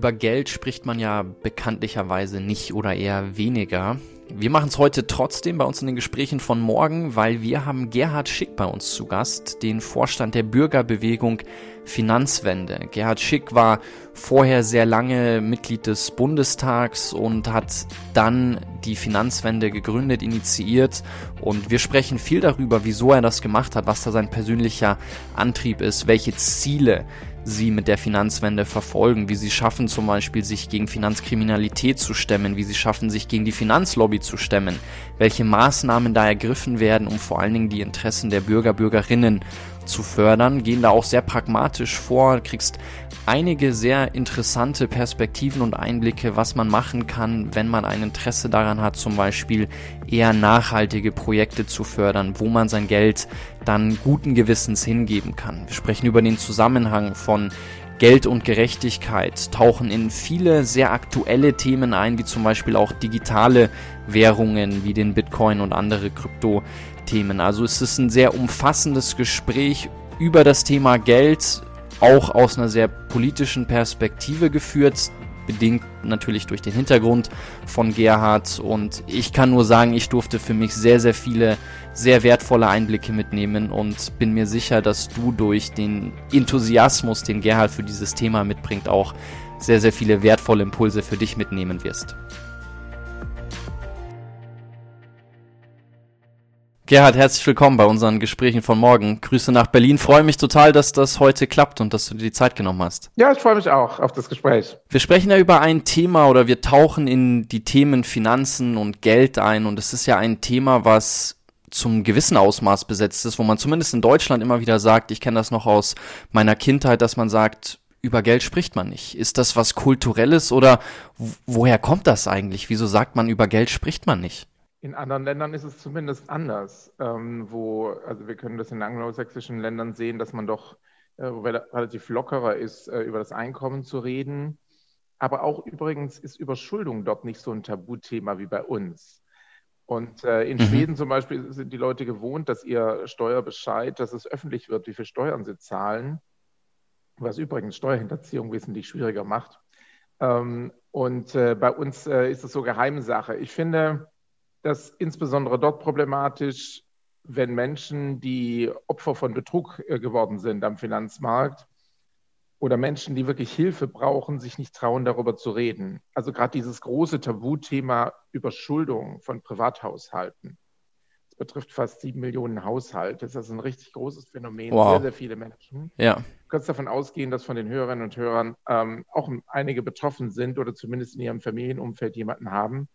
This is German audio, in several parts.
über Geld spricht man ja bekanntlicherweise nicht oder eher weniger. Wir machen es heute trotzdem bei uns in den Gesprächen von morgen, weil wir haben Gerhard Schick bei uns zu Gast, den Vorstand der Bürgerbewegung Finanzwende. Gerhard Schick war vorher sehr lange Mitglied des Bundestags und hat dann die Finanzwende gegründet, initiiert und wir sprechen viel darüber, wieso er das gemacht hat, was da sein persönlicher Antrieb ist, welche Ziele sie mit der Finanzwende verfolgen, wie sie schaffen zum Beispiel sich gegen Finanzkriminalität zu stemmen, wie sie schaffen sich gegen die Finanzlobby zu stemmen, welche Maßnahmen da ergriffen werden, um vor allen Dingen die Interessen der Bürger, Bürgerinnen zu fördern, gehen da auch sehr pragmatisch vor, kriegst einige sehr interessante Perspektiven und Einblicke, was man machen kann, wenn man ein Interesse daran hat, zum Beispiel eher nachhaltige Projekte zu fördern, wo man sein Geld dann guten Gewissens hingeben kann. Wir sprechen über den Zusammenhang von Geld und Gerechtigkeit, tauchen in viele sehr aktuelle Themen ein, wie zum Beispiel auch digitale Währungen wie den Bitcoin und andere Kryptothemen. Also es ist ein sehr umfassendes Gespräch über das Thema Geld, auch aus einer sehr politischen Perspektive geführt, bedingt natürlich durch den Hintergrund von Gerhard. Und ich kann nur sagen, ich durfte für mich sehr, sehr viele, sehr wertvolle Einblicke mitnehmen und bin mir sicher, dass du durch den Enthusiasmus, den Gerhard für dieses Thema mitbringt, auch sehr, sehr viele wertvolle Impulse für dich mitnehmen wirst. Gerhard, herzlich willkommen bei unseren Gesprächen von morgen. Grüße nach Berlin. Freue mich total, dass das heute klappt und dass du dir die Zeit genommen hast. Ja, ich freue mich auch auf das Gespräch. Wir sprechen ja über ein Thema oder wir tauchen in die Themen Finanzen und Geld ein und es ist ja ein Thema, was zum gewissen Ausmaß besetzt ist, wo man zumindest in Deutschland immer wieder sagt, ich kenne das noch aus meiner Kindheit, dass man sagt, über Geld spricht man nicht. Ist das was Kulturelles oder woher kommt das eigentlich? Wieso sagt man, über Geld spricht man nicht? In anderen Ländern ist es zumindest anders, ähm, wo, also wir können das in anglosächsischen Ländern sehen, dass man doch äh, relativ lockerer ist, äh, über das Einkommen zu reden. Aber auch übrigens ist Überschuldung dort nicht so ein Tabuthema wie bei uns. Und äh, in mhm. Schweden zum Beispiel sind die Leute gewohnt, dass ihr Steuerbescheid, dass es öffentlich wird, wie viel Steuern sie zahlen, was übrigens Steuerhinterziehung wesentlich schwieriger macht. Ähm, und äh, bei uns äh, ist es so Geheimsache. Ich finde, das insbesondere dort problematisch, wenn Menschen, die Opfer von Betrug äh, geworden sind am Finanzmarkt oder Menschen, die wirklich Hilfe brauchen, sich nicht trauen, darüber zu reden. Also gerade dieses große Tabuthema Überschuldung von Privathaushalten. Das betrifft fast sieben Millionen Haushalte. Das ist ein richtig großes Phänomen. Wow. Sehr, sehr viele Menschen. Ja. Du kannst davon ausgehen, dass von den Hörerinnen und Hörern ähm, auch einige betroffen sind oder zumindest in ihrem Familienumfeld jemanden haben,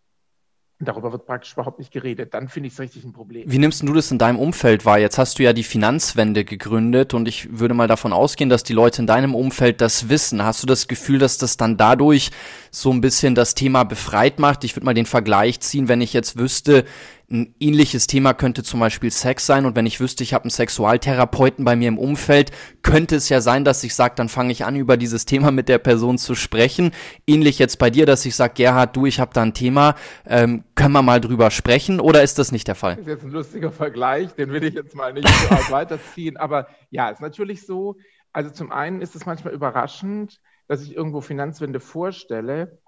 Darüber wird praktisch überhaupt nicht geredet. Dann finde ich es richtig ein Problem. Wie nimmst du das in deinem Umfeld wahr? Jetzt hast du ja die Finanzwende gegründet und ich würde mal davon ausgehen, dass die Leute in deinem Umfeld das wissen. Hast du das Gefühl, dass das dann dadurch so ein bisschen das Thema befreit macht? Ich würde mal den Vergleich ziehen, wenn ich jetzt wüsste, ein ähnliches Thema könnte zum Beispiel Sex sein und wenn ich wüsste, ich habe einen Sexualtherapeuten bei mir im Umfeld, könnte es ja sein, dass ich sage, dann fange ich an, über dieses Thema mit der Person zu sprechen. Ähnlich jetzt bei dir, dass ich sage, Gerhard, du, ich habe da ein Thema, ähm, können wir mal drüber sprechen oder ist das nicht der Fall? Das ist jetzt ein lustiger Vergleich, den will ich jetzt mal nicht so weiterziehen, aber ja, ist natürlich so. Also zum einen ist es manchmal überraschend, dass ich irgendwo Finanzwende vorstelle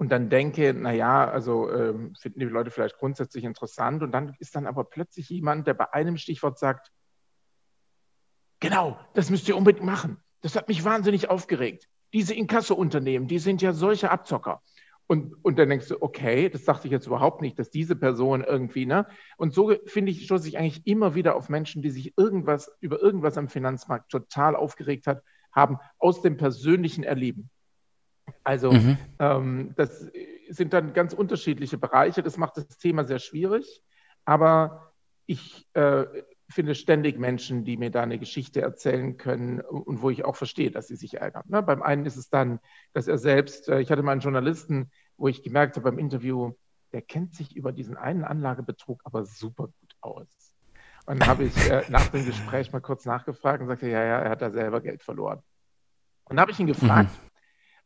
und dann denke, naja, also ähm, finden die Leute vielleicht grundsätzlich interessant. Und dann ist dann aber plötzlich jemand, der bei einem Stichwort sagt, genau, das müsst ihr unbedingt machen. Das hat mich wahnsinnig aufgeregt. Diese Inkasso-Unternehmen, die sind ja solche Abzocker. Und, und dann denkst du, okay, das dachte ich jetzt überhaupt nicht, dass diese Person irgendwie, ne? Und so finde ich, stoße ich eigentlich immer wieder auf Menschen, die sich irgendwas über irgendwas am Finanzmarkt total aufgeregt hat, haben aus dem persönlichen Erleben. Also mhm. ähm, das sind dann ganz unterschiedliche Bereiche. Das macht das Thema sehr schwierig. Aber ich äh, finde ständig Menschen, die mir da eine Geschichte erzählen können und wo ich auch verstehe, dass sie sich ärgern. Ne? Beim einen ist es dann, dass er selbst, äh, ich hatte mal einen Journalisten, wo ich gemerkt habe beim Interview, der kennt sich über diesen einen Anlagebetrug aber super gut aus. Und dann habe ich äh, nach dem Gespräch mal kurz nachgefragt und sagte, ja, ja, er hat da selber Geld verloren. Und dann habe ich ihn gefragt, mhm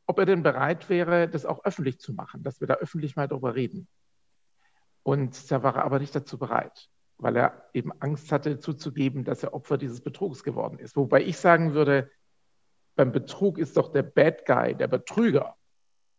ob er denn bereit wäre, das auch öffentlich zu machen, dass wir da öffentlich mal drüber reden. Und da war er aber nicht dazu bereit, weil er eben Angst hatte zuzugeben, dass er Opfer dieses Betrugs geworden ist. Wobei ich sagen würde, beim Betrug ist doch der Bad Guy, der Betrüger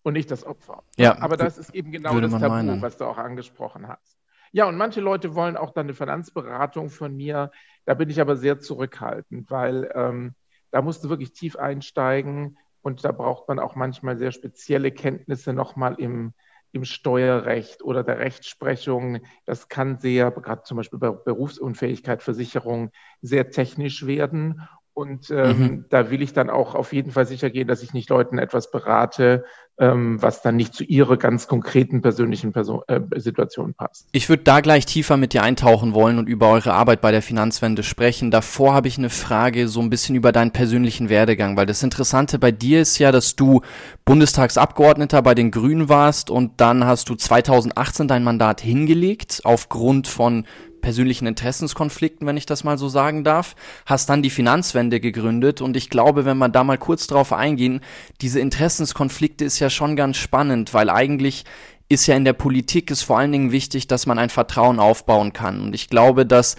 und nicht das Opfer. Ja, Aber das ist eben genau das Tabu, meinen. was du auch angesprochen hast. Ja, und manche Leute wollen auch dann eine Finanzberatung von mir. Da bin ich aber sehr zurückhaltend, weil ähm, da musst du wirklich tief einsteigen und da braucht man auch manchmal sehr spezielle Kenntnisse nochmal im, im Steuerrecht oder der Rechtsprechung. Das kann sehr, gerade zum Beispiel bei Berufsunfähigkeit, Versicherung, sehr technisch werden. Und ähm, mhm. da will ich dann auch auf jeden Fall sicher gehen, dass ich nicht Leuten etwas berate, ähm, was dann nicht zu ihrer ganz konkreten persönlichen Person, äh, Situation passt. Ich würde da gleich tiefer mit dir eintauchen wollen und über eure Arbeit bei der Finanzwende sprechen. Davor habe ich eine Frage so ein bisschen über deinen persönlichen Werdegang, weil das Interessante bei dir ist ja, dass du Bundestagsabgeordneter bei den Grünen warst und dann hast du 2018 dein Mandat hingelegt aufgrund von persönlichen Interessenskonflikten, wenn ich das mal so sagen darf, hast dann die Finanzwende gegründet und ich glaube, wenn wir da mal kurz drauf eingehen, diese Interessenskonflikte ist ja schon ganz spannend, weil eigentlich ist ja in der Politik ist vor allen Dingen wichtig, dass man ein Vertrauen aufbauen kann. Und ich glaube, dass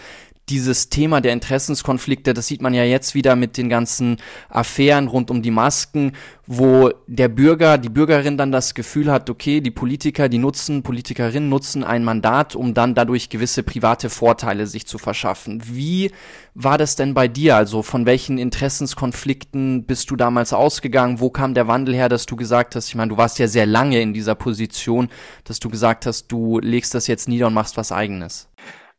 dieses Thema der Interessenskonflikte, das sieht man ja jetzt wieder mit den ganzen Affären rund um die Masken, wo der Bürger, die Bürgerin dann das Gefühl hat, okay, die Politiker, die nutzen, Politikerinnen nutzen ein Mandat, um dann dadurch gewisse private Vorteile sich zu verschaffen. Wie war das denn bei dir? Also von welchen Interessenskonflikten bist du damals ausgegangen? Wo kam der Wandel her, dass du gesagt hast, ich meine, du warst ja sehr lange in dieser Position, dass du gesagt hast, du legst das jetzt nieder und machst was eigenes?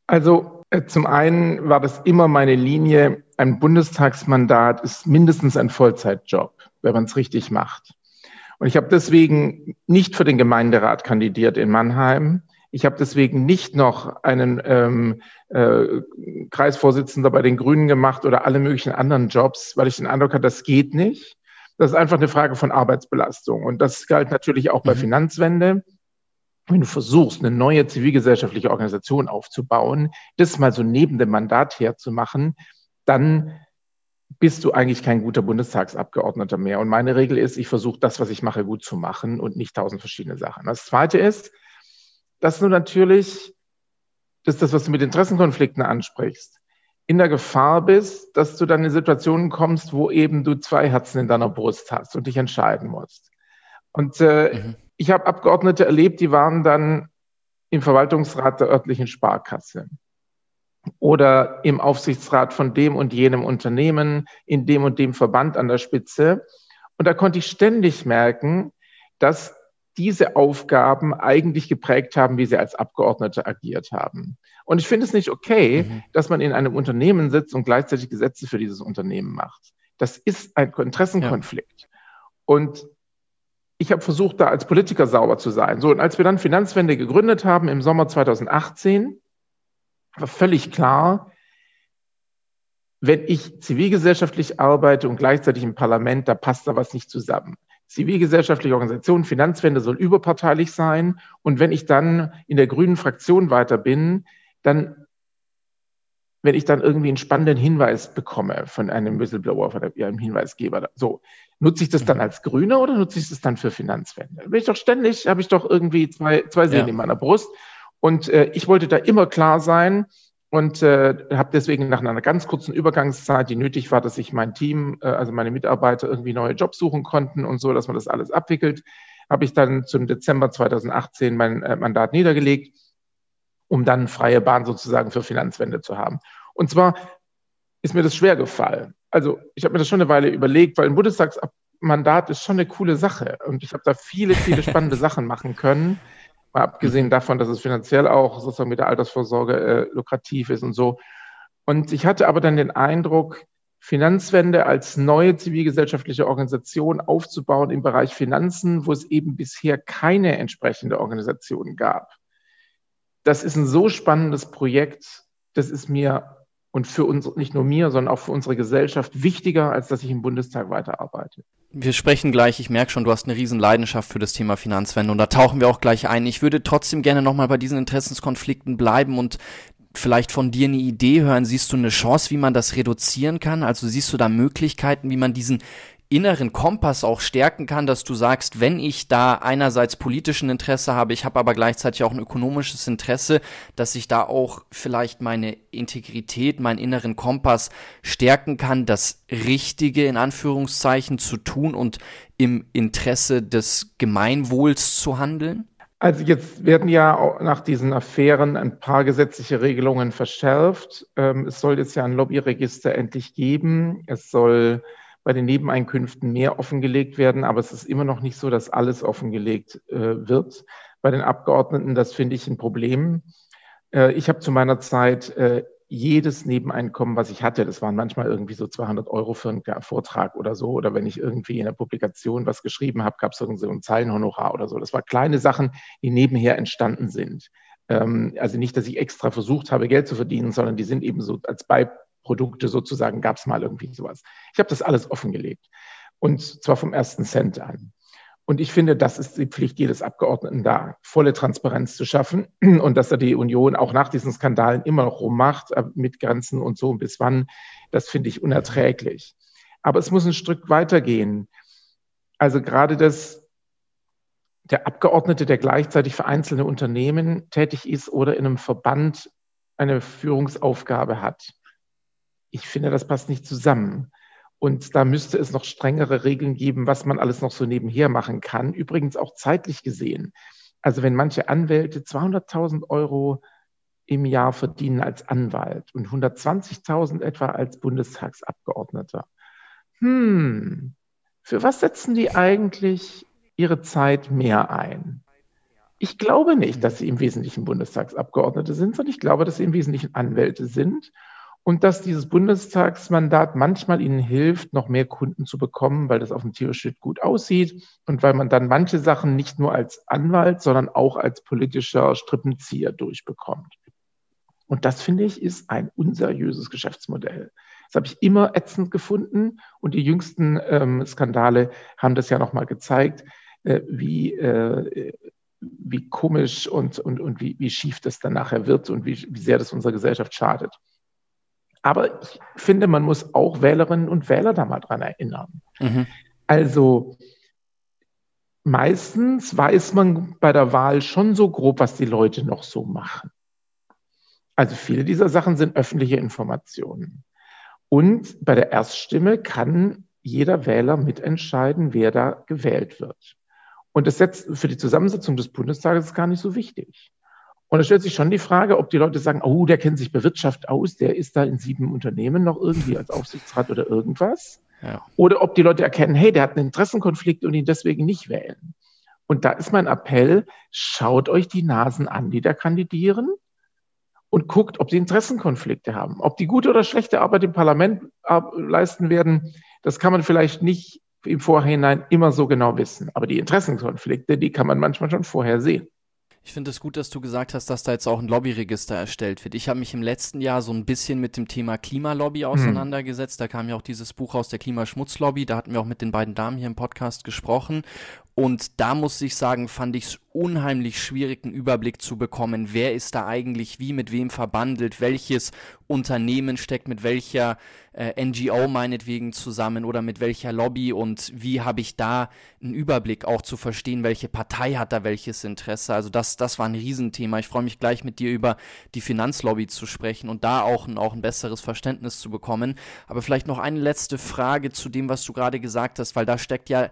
Also zum einen war das immer meine Linie, ein Bundestagsmandat ist mindestens ein Vollzeitjob, wenn man es richtig macht. Und ich habe deswegen nicht für den Gemeinderat kandidiert in Mannheim. Ich habe deswegen nicht noch einen ähm, äh, Kreisvorsitzender bei den Grünen gemacht oder alle möglichen anderen Jobs, weil ich den Eindruck hatte, das geht nicht. Das ist einfach eine Frage von Arbeitsbelastung. Und das galt natürlich auch bei mhm. Finanzwende wenn du versuchst, eine neue zivilgesellschaftliche Organisation aufzubauen, das mal so neben dem Mandat herzumachen, dann bist du eigentlich kein guter Bundestagsabgeordneter mehr. Und meine Regel ist, ich versuche das, was ich mache, gut zu machen und nicht tausend verschiedene Sachen. Das Zweite ist, dass du natürlich, das ist das, was du mit Interessenkonflikten ansprichst, in der Gefahr bist, dass du dann in Situationen kommst, wo eben du zwei Herzen in deiner Brust hast und dich entscheiden musst. Und äh, mhm ich habe Abgeordnete erlebt, die waren dann im Verwaltungsrat der örtlichen Sparkasse oder im Aufsichtsrat von dem und jenem Unternehmen, in dem und dem Verband an der Spitze. Und da konnte ich ständig merken, dass diese Aufgaben eigentlich geprägt haben, wie sie als Abgeordnete agiert haben. Und ich finde es nicht okay, mhm. dass man in einem Unternehmen sitzt und gleichzeitig Gesetze für dieses Unternehmen macht. Das ist ein Interessenkonflikt. Ja. Und ich habe versucht, da als Politiker sauber zu sein. So, und als wir dann Finanzwende gegründet haben im Sommer 2018, war völlig klar, wenn ich zivilgesellschaftlich arbeite und gleichzeitig im Parlament, da passt da was nicht zusammen. Zivilgesellschaftliche Organisation, Finanzwende soll überparteilich sein. Und wenn ich dann in der grünen Fraktion weiter bin, dann, wenn ich dann irgendwie einen spannenden Hinweis bekomme von einem Whistleblower, von einem Hinweisgeber, so, Nutze ich das dann als Grüne oder nutze ich das dann für Finanzwende? Bin ich doch ständig, habe ich doch irgendwie zwei, zwei Seen ja. in meiner Brust. Und äh, ich wollte da immer klar sein und äh, habe deswegen nach einer ganz kurzen Übergangszeit, die nötig war, dass sich mein Team, äh, also meine Mitarbeiter irgendwie neue Jobs suchen konnten und so, dass man das alles abwickelt, habe ich dann zum Dezember 2018 mein äh, Mandat niedergelegt, um dann freie Bahn sozusagen für Finanzwende zu haben. Und zwar ist mir das schwer gefallen also ich habe mir das schon eine Weile überlegt, weil ein Bundestagsmandat ist schon eine coole Sache und ich habe da viele, viele spannende Sachen machen können. Mal abgesehen davon, dass es finanziell auch sozusagen mit der Altersvorsorge äh, lukrativ ist und so. Und ich hatte aber dann den Eindruck, Finanzwende als neue zivilgesellschaftliche Organisation aufzubauen im Bereich Finanzen, wo es eben bisher keine entsprechende Organisation gab. Das ist ein so spannendes Projekt, das ist mir und für uns, nicht nur mir, sondern auch für unsere Gesellschaft wichtiger, als dass ich im Bundestag weiterarbeite. Wir sprechen gleich, ich merke schon, du hast eine riesen Leidenschaft für das Thema Finanzwende und da tauchen wir auch gleich ein. Ich würde trotzdem gerne nochmal bei diesen Interessenskonflikten bleiben und vielleicht von dir eine Idee hören. Siehst du eine Chance, wie man das reduzieren kann? Also siehst du da Möglichkeiten, wie man diesen inneren Kompass auch stärken kann, dass du sagst, wenn ich da einerseits politischen Interesse habe, ich habe aber gleichzeitig auch ein ökonomisches Interesse, dass ich da auch vielleicht meine Integrität, meinen inneren Kompass stärken kann, das Richtige in Anführungszeichen zu tun und im Interesse des Gemeinwohls zu handeln? Also jetzt werden ja nach diesen Affären ein paar gesetzliche Regelungen verschärft. Ähm, es soll jetzt ja ein Lobbyregister endlich geben. Es soll bei den Nebeneinkünften mehr offengelegt werden, aber es ist immer noch nicht so, dass alles offengelegt äh, wird. Bei den Abgeordneten, das finde ich ein Problem. Äh, ich habe zu meiner Zeit äh, jedes Nebeneinkommen, was ich hatte, das waren manchmal irgendwie so 200 Euro für einen Vortrag oder so, oder wenn ich irgendwie in der Publikation was geschrieben habe, gab es irgendwie so ein Zeilenhonorar oder so. Das waren kleine Sachen, die nebenher entstanden sind. Ähm, also nicht, dass ich extra versucht habe, Geld zu verdienen, sondern die sind eben so als Beiprodukte sozusagen, gab es mal irgendwie sowas. Ich habe das alles offengelegt und zwar vom ersten Cent an. Und ich finde, das ist die Pflicht jedes Abgeordneten da, volle Transparenz zu schaffen und dass er die Union auch nach diesen Skandalen immer noch rummacht, äh, mit Grenzen und so und bis wann, das finde ich unerträglich. Aber es muss ein Stück weitergehen. Also gerade das, der Abgeordnete, der gleichzeitig für einzelne Unternehmen tätig ist oder in einem Verband eine Führungsaufgabe hat. Ich finde, das passt nicht zusammen. Und da müsste es noch strengere Regeln geben, was man alles noch so nebenher machen kann. Übrigens auch zeitlich gesehen. Also wenn manche Anwälte 200.000 Euro im Jahr verdienen als Anwalt und 120.000 etwa als Bundestagsabgeordneter. Hm, für was setzen die eigentlich ihre Zeit mehr ein? Ich glaube nicht, dass sie im Wesentlichen Bundestagsabgeordnete sind, sondern ich glaube, dass sie im Wesentlichen Anwälte sind und dass dieses Bundestagsmandat manchmal ihnen hilft, noch mehr Kunden zu bekommen, weil das auf dem Tierschild gut aussieht und weil man dann manche Sachen nicht nur als Anwalt, sondern auch als politischer Strippenzieher durchbekommt. Und das finde ich ist ein unseriöses Geschäftsmodell. Das habe ich immer ätzend gefunden und die jüngsten ähm, Skandale haben das ja nochmal gezeigt, äh, wie, äh, wie komisch und, und, und wie, wie schief das dann nachher wird und wie, wie sehr das unserer Gesellschaft schadet. Aber ich finde, man muss auch Wählerinnen und Wähler da mal dran erinnern. Mhm. Also meistens weiß man bei der Wahl schon so grob, was die Leute noch so machen. Also viele dieser Sachen sind öffentliche Informationen. Und bei der Erststimme kann jeder Wähler mitentscheiden, wer da gewählt wird. Und das setzt für die Zusammensetzung des Bundestages gar nicht so wichtig. Und da stellt sich schon die Frage, ob die Leute sagen, oh, der kennt sich bei Wirtschaft aus, der ist da in sieben Unternehmen noch irgendwie als Aufsichtsrat oder irgendwas. Ja. Oder ob die Leute erkennen, hey, der hat einen Interessenkonflikt und ihn deswegen nicht wählen. Und da ist mein Appell, schaut euch die Nasen an, die da kandidieren und guckt, ob sie Interessenkonflikte haben. Ob die gute oder schlechte Arbeit im Parlament leisten werden, das kann man vielleicht nicht im Vorhinein immer so genau wissen. Aber die Interessenkonflikte, die kann man manchmal schon vorher sehen. Ich finde es gut, dass du gesagt hast, dass da jetzt auch ein Lobbyregister erstellt wird. Ich habe mich im letzten Jahr so ein bisschen mit dem Thema Klimalobby hm. auseinandergesetzt. Da kam ja auch dieses Buch aus der Klimaschmutzlobby. Da hatten wir auch mit den beiden Damen hier im Podcast gesprochen. Und da muss ich sagen, fand ich es unheimlich schwierig, einen Überblick zu bekommen, wer ist da eigentlich wie mit wem verbandelt, welches Unternehmen steckt mit welcher äh, NGO meinetwegen zusammen oder mit welcher Lobby und wie habe ich da einen Überblick auch zu verstehen, welche Partei hat da welches Interesse. Also das, das war ein Riesenthema. Ich freue mich gleich mit dir über die Finanzlobby zu sprechen und da auch ein, auch ein besseres Verständnis zu bekommen. Aber vielleicht noch eine letzte Frage zu dem, was du gerade gesagt hast, weil da steckt ja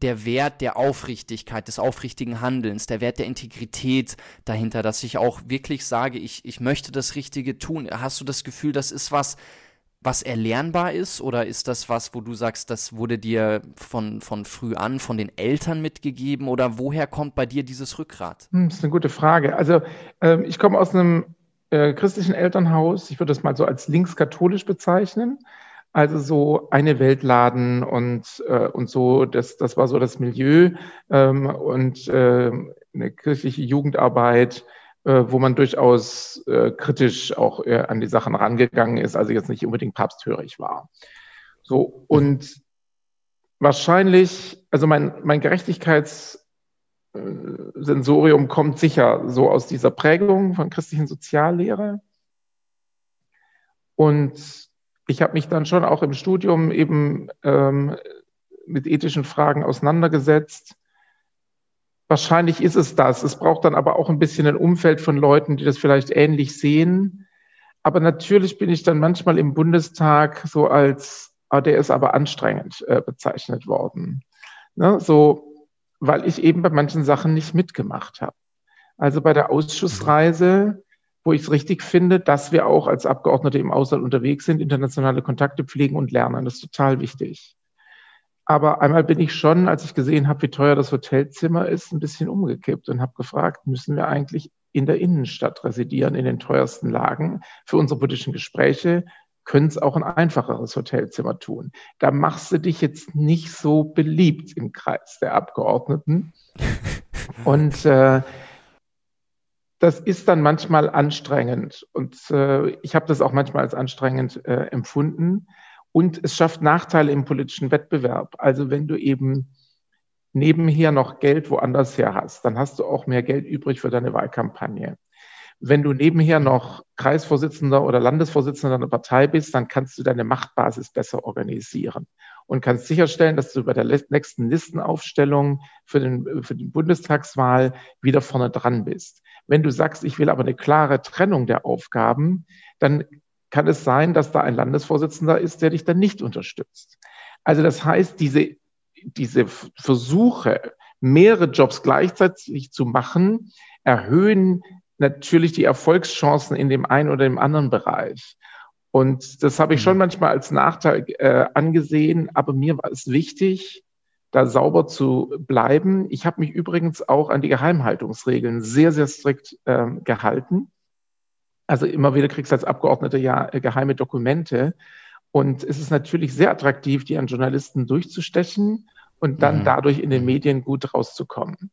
der Wert der Aufrichtigkeit, des aufrichtigen Handelns, der Wert der Integrität dahinter, dass ich auch wirklich sage, ich, ich möchte das Richtige tun. Hast du das Gefühl, das ist was, was erlernbar ist oder ist das was, wo du sagst, das wurde dir von, von früh an von den Eltern mitgegeben oder woher kommt bei dir dieses Rückgrat? Hm, das ist eine gute Frage. Also äh, ich komme aus einem äh, christlichen Elternhaus, ich würde das mal so als linkskatholisch bezeichnen. Also so eine Weltladen und, äh, und so, das, das war so das Milieu ähm, und äh, eine kirchliche Jugendarbeit, äh, wo man durchaus äh, kritisch auch äh, an die Sachen rangegangen ist, also jetzt nicht unbedingt papsthörig war. So, und wahrscheinlich, also mein, mein Gerechtigkeitssensorium kommt sicher so aus dieser Prägung von christlichen Soziallehre. Und ich habe mich dann schon auch im Studium eben ähm, mit ethischen Fragen auseinandergesetzt. Wahrscheinlich ist es das. Es braucht dann aber auch ein bisschen ein Umfeld von Leuten, die das vielleicht ähnlich sehen. Aber natürlich bin ich dann manchmal im Bundestag so als, ah, der ist aber anstrengend äh, bezeichnet worden. Ne? So, weil ich eben bei manchen Sachen nicht mitgemacht habe. Also bei der Ausschussreise, wo ich es richtig finde, dass wir auch als Abgeordnete im Ausland unterwegs sind, internationale Kontakte pflegen und lernen. Das ist total wichtig. Aber einmal bin ich schon, als ich gesehen habe, wie teuer das Hotelzimmer ist, ein bisschen umgekippt und habe gefragt, müssen wir eigentlich in der Innenstadt residieren, in den teuersten Lagen für unsere politischen Gespräche? Können es auch ein einfacheres Hotelzimmer tun? Da machst du dich jetzt nicht so beliebt im Kreis der Abgeordneten. Und äh, das ist dann manchmal anstrengend. Und äh, ich habe das auch manchmal als anstrengend äh, empfunden. Und es schafft Nachteile im politischen Wettbewerb. Also wenn du eben nebenher noch Geld woanders her hast, dann hast du auch mehr Geld übrig für deine Wahlkampagne. Wenn du nebenher noch Kreisvorsitzender oder Landesvorsitzender einer Partei bist, dann kannst du deine Machtbasis besser organisieren und kannst sicherstellen, dass du bei der nächsten Listenaufstellung für, den, für die Bundestagswahl wieder vorne dran bist. Wenn du sagst, ich will aber eine klare Trennung der Aufgaben, dann kann es sein, dass da ein Landesvorsitzender ist, der dich dann nicht unterstützt. Also das heißt, diese, diese Versuche, mehrere Jobs gleichzeitig zu machen, erhöhen natürlich die Erfolgschancen in dem einen oder dem anderen Bereich. Und das habe ich schon mhm. manchmal als Nachteil äh, angesehen, aber mir war es wichtig, da sauber zu bleiben. Ich habe mich übrigens auch an die Geheimhaltungsregeln sehr, sehr strikt äh, gehalten. Also immer wieder kriegst du als Abgeordneter ja äh, geheime Dokumente. Und es ist natürlich sehr attraktiv, die an Journalisten durchzustechen und dann mhm. dadurch in den Medien gut rauszukommen.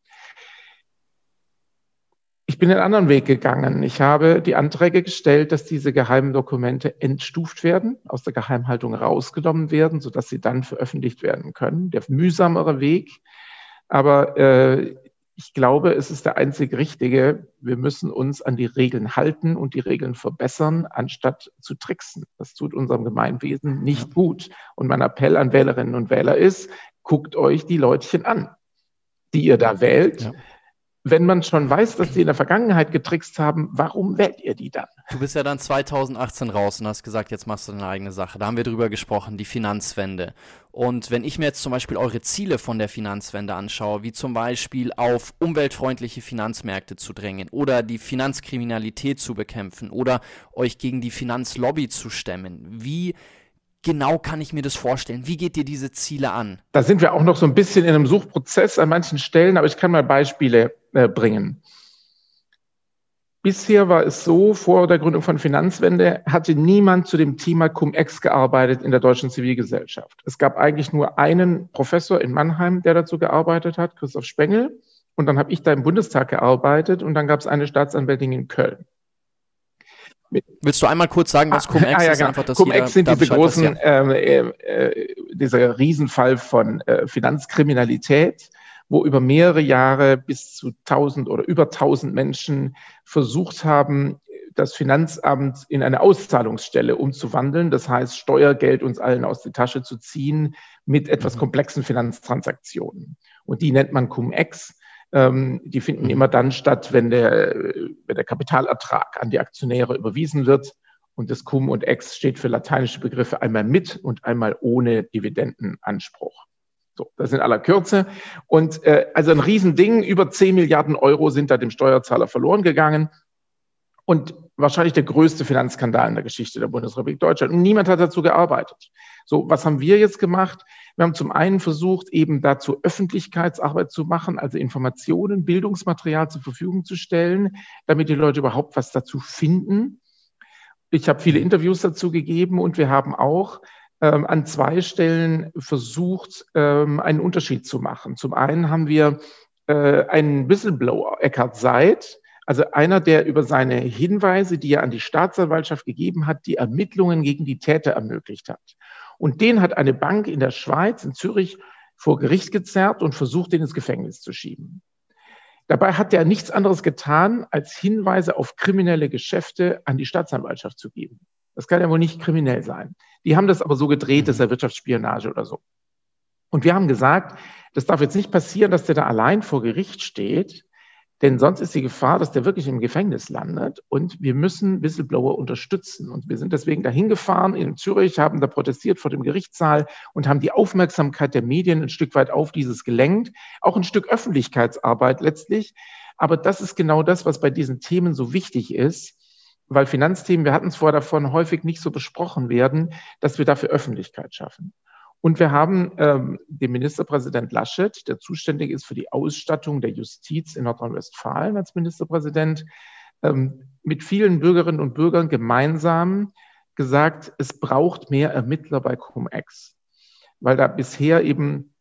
Ich bin einen anderen Weg gegangen. Ich habe die Anträge gestellt, dass diese geheimen Dokumente entstuft werden, aus der Geheimhaltung rausgenommen werden, sodass sie dann veröffentlicht werden können. Der mühsamere Weg. Aber äh, ich glaube, es ist der einzig richtige. Wir müssen uns an die Regeln halten und die Regeln verbessern, anstatt zu tricksen. Das tut unserem Gemeinwesen nicht gut. Und mein Appell an Wählerinnen und Wähler ist, guckt euch die Leutchen an, die ihr da wählt. Ja wenn man schon weiß, dass die in der Vergangenheit getrickst haben, warum wählt ihr die dann? Du bist ja dann 2018 raus und hast gesagt, jetzt machst du deine eigene Sache. Da haben wir drüber gesprochen, die Finanzwende. Und wenn ich mir jetzt zum Beispiel eure Ziele von der Finanzwende anschaue, wie zum Beispiel auf umweltfreundliche Finanzmärkte zu drängen oder die Finanzkriminalität zu bekämpfen oder euch gegen die Finanzlobby zu stemmen, wie genau kann ich mir das vorstellen? Wie geht ihr diese Ziele an? Da sind wir auch noch so ein bisschen in einem Suchprozess an manchen Stellen, aber ich kann mal Beispiele äh, bringen. Bisher war es so, vor der Gründung von Finanzwende hatte niemand zu dem Thema Cum-Ex gearbeitet in der deutschen Zivilgesellschaft. Es gab eigentlich nur einen Professor in Mannheim, der dazu gearbeitet hat, Christoph Spengel. Und dann habe ich da im Bundestag gearbeitet und dann gab es eine Staatsanwältin in Köln. Willst du einmal kurz sagen, was Cum-Ex ah, ja, ist? Genau. Einfach, Cum-Ex sind diese großen, äh, äh, dieser Riesenfall von äh, Finanzkriminalität, wo über mehrere Jahre bis zu 1000 oder über 1000 Menschen versucht haben, das Finanzamt in eine Auszahlungsstelle umzuwandeln. Das heißt, Steuergeld uns allen aus der Tasche zu ziehen mit etwas mhm. komplexen Finanztransaktionen. Und die nennt man Cum-Ex. Ähm, die finden mhm. immer dann statt, wenn der, wenn der Kapitalertrag an die Aktionäre überwiesen wird. Und das Cum und Ex steht für lateinische Begriffe einmal mit und einmal ohne Dividendenanspruch. So, das in aller Kürze. Und äh, also ein Riesending, über 10 Milliarden Euro sind da dem Steuerzahler verloren gegangen. Und wahrscheinlich der größte Finanzskandal in der Geschichte der Bundesrepublik Deutschland. Und niemand hat dazu gearbeitet. So, was haben wir jetzt gemacht? Wir haben zum einen versucht, eben dazu Öffentlichkeitsarbeit zu machen, also Informationen, Bildungsmaterial zur Verfügung zu stellen, damit die Leute überhaupt was dazu finden. Ich habe viele Interviews dazu gegeben und wir haben auch ähm, an zwei Stellen versucht, ähm, einen Unterschied zu machen. Zum einen haben wir äh, einen Whistleblower, Eckhard Seid, also einer, der über seine Hinweise, die er an die Staatsanwaltschaft gegeben hat, die Ermittlungen gegen die Täter ermöglicht hat. Und den hat eine Bank in der Schweiz, in Zürich, vor Gericht gezerrt und versucht, den ins Gefängnis zu schieben. Dabei hat er nichts anderes getan, als Hinweise auf kriminelle Geschäfte an die Staatsanwaltschaft zu geben. Das kann ja wohl nicht kriminell sein. Die haben das aber so gedreht, dass er Wirtschaftsspionage oder so. Und wir haben gesagt, das darf jetzt nicht passieren, dass der da allein vor Gericht steht, denn sonst ist die Gefahr, dass der wirklich im Gefängnis landet. Und wir müssen Whistleblower unterstützen. Und wir sind deswegen dahin gefahren in Zürich, haben da protestiert vor dem Gerichtssaal und haben die Aufmerksamkeit der Medien ein Stück weit auf dieses gelenkt. Auch ein Stück Öffentlichkeitsarbeit letztlich. Aber das ist genau das, was bei diesen Themen so wichtig ist, weil Finanzthemen, wir hatten es vorher davon, häufig nicht so besprochen werden, dass wir dafür Öffentlichkeit schaffen. Und wir haben ähm, den Ministerpräsident Laschet, der zuständig ist für die Ausstattung der Justiz in Nordrhein-Westfalen als Ministerpräsident, ähm, mit vielen Bürgerinnen und Bürgern gemeinsam gesagt, es braucht mehr Ermittler bei Cum-Ex. Weil da bisher eben,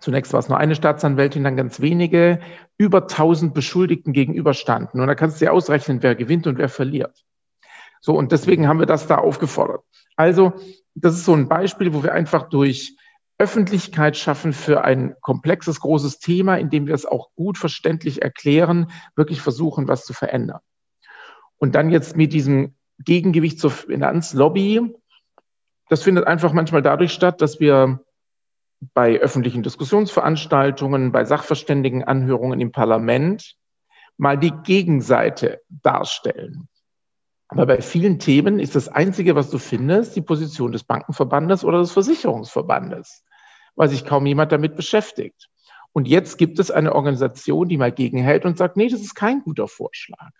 zunächst war es nur eine Staatsanwältin, dann ganz wenige, über 1000 Beschuldigten gegenüberstanden. Und da kannst du dir ausrechnen, wer gewinnt und wer verliert. So, und deswegen haben wir das da aufgefordert. Also das ist so ein Beispiel, wo wir einfach durch Öffentlichkeit schaffen für ein komplexes, großes Thema, indem wir es auch gut verständlich erklären, wirklich versuchen, was zu verändern. Und dann jetzt mit diesem Gegengewicht zur Finanzlobby, das findet einfach manchmal dadurch statt, dass wir bei öffentlichen Diskussionsveranstaltungen, bei Sachverständigenanhörungen im Parlament mal die Gegenseite darstellen. Aber bei vielen Themen ist das Einzige, was du findest, die Position des Bankenverbandes oder des Versicherungsverbandes, weil sich kaum jemand damit beschäftigt. Und jetzt gibt es eine Organisation, die mal gegenhält und sagt, nee, das ist kein guter Vorschlag.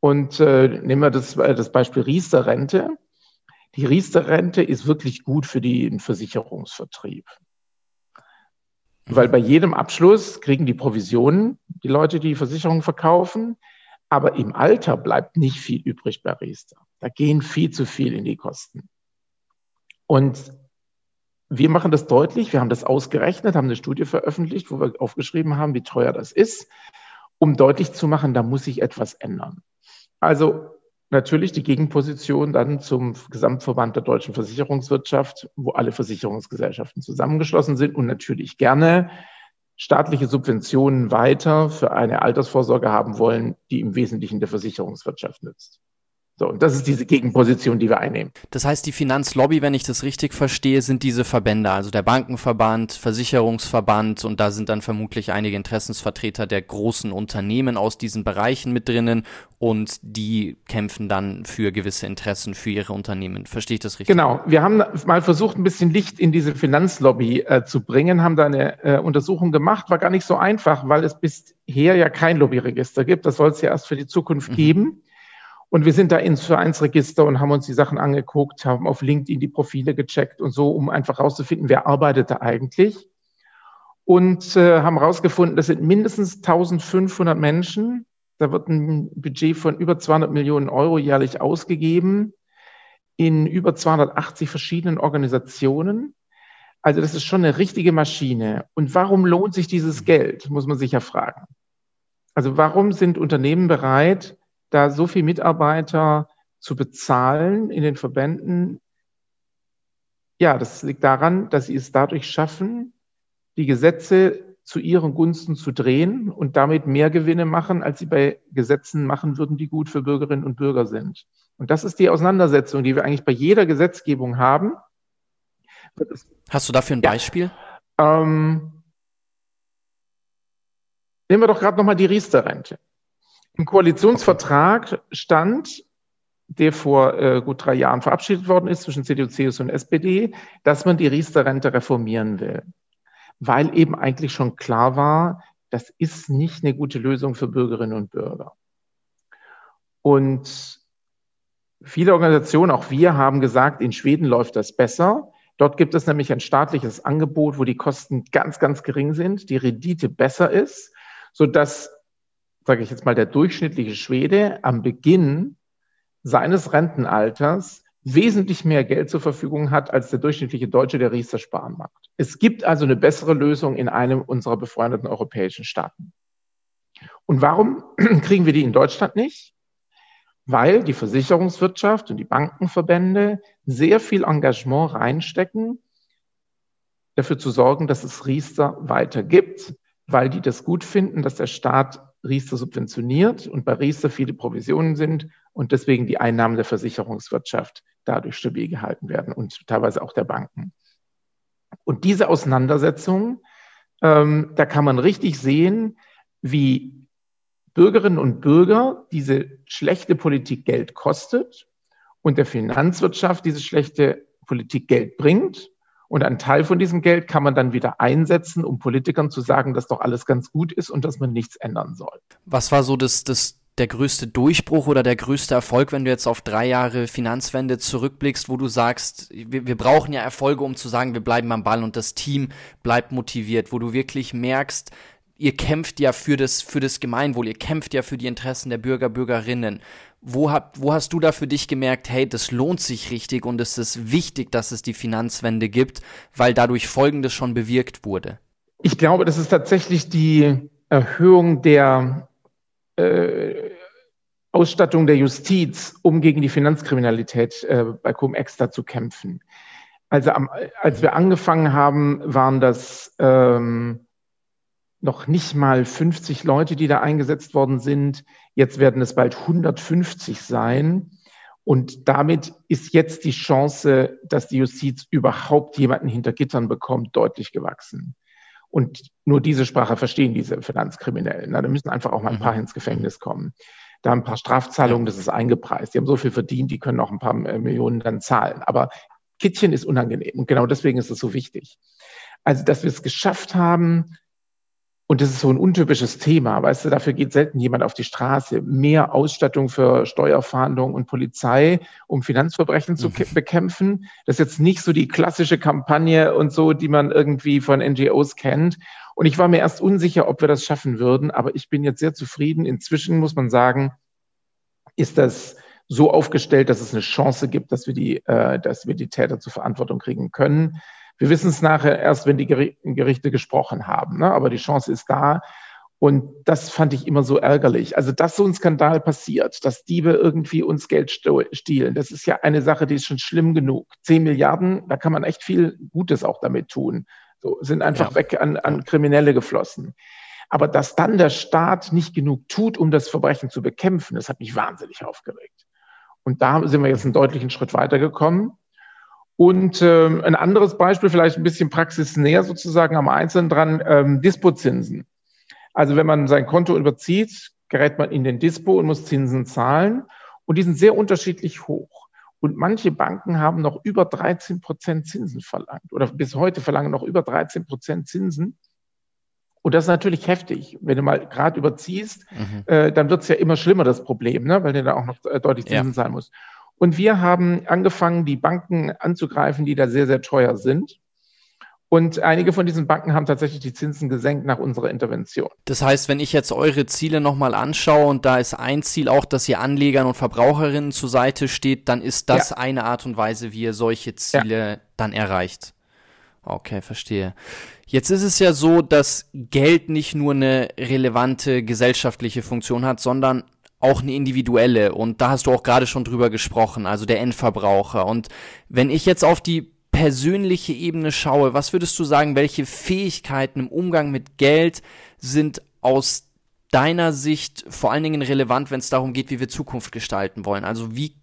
Und äh, nehmen wir das, äh, das Beispiel Riester-Rente. Die Riester-Rente ist wirklich gut für den Versicherungsvertrieb. Weil bei jedem Abschluss kriegen die Provisionen, die Leute, die Versicherungen verkaufen, aber im Alter bleibt nicht viel übrig bei Riester. Da gehen viel zu viel in die Kosten. Und wir machen das deutlich. Wir haben das ausgerechnet, haben eine Studie veröffentlicht, wo wir aufgeschrieben haben, wie teuer das ist, um deutlich zu machen, da muss sich etwas ändern. Also natürlich die Gegenposition dann zum Gesamtverband der deutschen Versicherungswirtschaft, wo alle Versicherungsgesellschaften zusammengeschlossen sind und natürlich gerne staatliche Subventionen weiter für eine Altersvorsorge haben wollen, die im Wesentlichen der Versicherungswirtschaft nützt. So, und das ist diese Gegenposition, die wir einnehmen. Das heißt, die Finanzlobby, wenn ich das richtig verstehe, sind diese Verbände, also der Bankenverband, Versicherungsverband und da sind dann vermutlich einige Interessensvertreter der großen Unternehmen aus diesen Bereichen mit drinnen und die kämpfen dann für gewisse Interessen für ihre Unternehmen. Verstehe ich das richtig? Genau. Wir haben mal versucht, ein bisschen Licht in diese Finanzlobby äh, zu bringen, haben da eine äh, Untersuchung gemacht, war gar nicht so einfach, weil es bisher ja kein Lobbyregister gibt. Das soll es ja erst für die Zukunft mhm. geben. Und wir sind da ins Vereinsregister und haben uns die Sachen angeguckt, haben auf LinkedIn die Profile gecheckt und so, um einfach rauszufinden, wer arbeitet da eigentlich. Und äh, haben rausgefunden, das sind mindestens 1500 Menschen. Da wird ein Budget von über 200 Millionen Euro jährlich ausgegeben in über 280 verschiedenen Organisationen. Also das ist schon eine richtige Maschine. Und warum lohnt sich dieses Geld, muss man sich ja fragen. Also warum sind Unternehmen bereit, da so viele Mitarbeiter zu bezahlen in den Verbänden, ja, das liegt daran, dass sie es dadurch schaffen, die Gesetze zu ihren Gunsten zu drehen und damit mehr Gewinne machen, als sie bei Gesetzen machen würden, die gut für Bürgerinnen und Bürger sind. Und das ist die Auseinandersetzung, die wir eigentlich bei jeder Gesetzgebung haben. Hast du dafür ein Beispiel? Ähm, nehmen wir doch gerade nochmal die Riester-Rente. Im Koalitionsvertrag stand, der vor äh, gut drei Jahren verabschiedet worden ist zwischen CDU, CSU und SPD, dass man die Riester-Rente reformieren will. Weil eben eigentlich schon klar war, das ist nicht eine gute Lösung für Bürgerinnen und Bürger. Und viele Organisationen, auch wir, haben gesagt, in Schweden läuft das besser. Dort gibt es nämlich ein staatliches Angebot, wo die Kosten ganz, ganz gering sind, die Rendite besser ist, sodass sage ich jetzt mal, der durchschnittliche Schwede am Beginn seines Rentenalters wesentlich mehr Geld zur Verfügung hat als der durchschnittliche Deutsche, der Riester sparen macht. Es gibt also eine bessere Lösung in einem unserer befreundeten europäischen Staaten. Und warum kriegen wir die in Deutschland nicht? Weil die Versicherungswirtschaft und die Bankenverbände sehr viel Engagement reinstecken, dafür zu sorgen, dass es Riester weiter gibt, weil die das gut finden, dass der Staat Riester subventioniert und bei Riester viele Provisionen sind und deswegen die Einnahmen der Versicherungswirtschaft dadurch stabil gehalten werden und teilweise auch der Banken. Und diese Auseinandersetzung, ähm, da kann man richtig sehen, wie Bürgerinnen und Bürger diese schlechte Politik Geld kostet und der Finanzwirtschaft diese schlechte Politik Geld bringt. Und ein Teil von diesem Geld kann man dann wieder einsetzen, um Politikern zu sagen, dass doch alles ganz gut ist und dass man nichts ändern soll. Was war so das, das der größte Durchbruch oder der größte Erfolg, wenn du jetzt auf drei Jahre Finanzwende zurückblickst, wo du sagst, wir, wir brauchen ja Erfolge, um zu sagen, wir bleiben am Ball und das Team bleibt motiviert, wo du wirklich merkst, ihr kämpft ja für das, für das Gemeinwohl, ihr kämpft ja für die Interessen der Bürger, Bürgerinnen. Wo, hab, wo hast du da für dich gemerkt, hey, das lohnt sich richtig und es ist wichtig, dass es die Finanzwende gibt, weil dadurch Folgendes schon bewirkt wurde? Ich glaube, das ist tatsächlich die Erhöhung der äh, Ausstattung der Justiz, um gegen die Finanzkriminalität äh, bei Cum-Extra zu kämpfen. Also am, als wir angefangen haben, waren das ähm, noch nicht mal 50 Leute, die da eingesetzt worden sind. Jetzt werden es bald 150 sein. Und damit ist jetzt die Chance, dass die Justiz überhaupt jemanden hinter Gittern bekommt, deutlich gewachsen. Und nur diese Sprache verstehen diese Finanzkriminellen. Na, da müssen einfach auch mal ein paar mhm. ins Gefängnis kommen. Da ein paar Strafzahlungen, das ist eingepreist. Die haben so viel verdient, die können auch ein paar äh, Millionen dann zahlen. Aber Kittchen ist unangenehm und genau deswegen ist es so wichtig. Also, dass wir es geschafft haben, und das ist so ein untypisches Thema, weißt du, dafür geht selten jemand auf die Straße. Mehr Ausstattung für Steuerfahndung und Polizei, um Finanzverbrechen zu mhm. bekämpfen. Das ist jetzt nicht so die klassische Kampagne und so, die man irgendwie von NGOs kennt. Und ich war mir erst unsicher, ob wir das schaffen würden, aber ich bin jetzt sehr zufrieden. Inzwischen muss man sagen, ist das so aufgestellt, dass es eine Chance gibt, dass wir die, äh, dass wir die Täter zur Verantwortung kriegen können. Wir wissen es nachher erst, wenn die Gerichte gesprochen haben. Ne? Aber die Chance ist da. Und das fand ich immer so ärgerlich. Also, dass so ein Skandal passiert, dass Diebe irgendwie uns Geld stehlen, das ist ja eine Sache, die ist schon schlimm genug. Zehn Milliarden, da kann man echt viel Gutes auch damit tun. So, sind einfach ja. weg an, an Kriminelle geflossen. Aber dass dann der Staat nicht genug tut, um das Verbrechen zu bekämpfen, das hat mich wahnsinnig aufgeregt. Und da sind wir jetzt einen deutlichen Schritt weitergekommen. Und ähm, ein anderes Beispiel, vielleicht ein bisschen praxisnäher sozusagen am Einzelnen dran, ähm, Dispozinsen. Also wenn man sein Konto überzieht, gerät man in den Dispo und muss Zinsen zahlen. Und die sind sehr unterschiedlich hoch. Und manche Banken haben noch über 13 Prozent Zinsen verlangt oder bis heute verlangen noch über 13 Prozent Zinsen. Und das ist natürlich heftig. Wenn du mal gerade überziehst, mhm. äh, dann wird es ja immer schlimmer, das Problem, ne? weil du da auch noch äh, deutlich Zinsen ja. zahlen musst. Und wir haben angefangen, die Banken anzugreifen, die da sehr, sehr teuer sind. Und einige von diesen Banken haben tatsächlich die Zinsen gesenkt nach unserer Intervention. Das heißt, wenn ich jetzt eure Ziele nochmal anschaue und da ist ein Ziel auch, dass ihr Anlegern und Verbraucherinnen zur Seite steht, dann ist das ja. eine Art und Weise, wie ihr solche Ziele ja. dann erreicht. Okay, verstehe. Jetzt ist es ja so, dass Geld nicht nur eine relevante gesellschaftliche Funktion hat, sondern auch eine individuelle. Und da hast du auch gerade schon drüber gesprochen, also der Endverbraucher. Und wenn ich jetzt auf die persönliche Ebene schaue, was würdest du sagen, welche Fähigkeiten im Umgang mit Geld sind aus deiner Sicht vor allen Dingen relevant, wenn es darum geht, wie wir Zukunft gestalten wollen? Also wie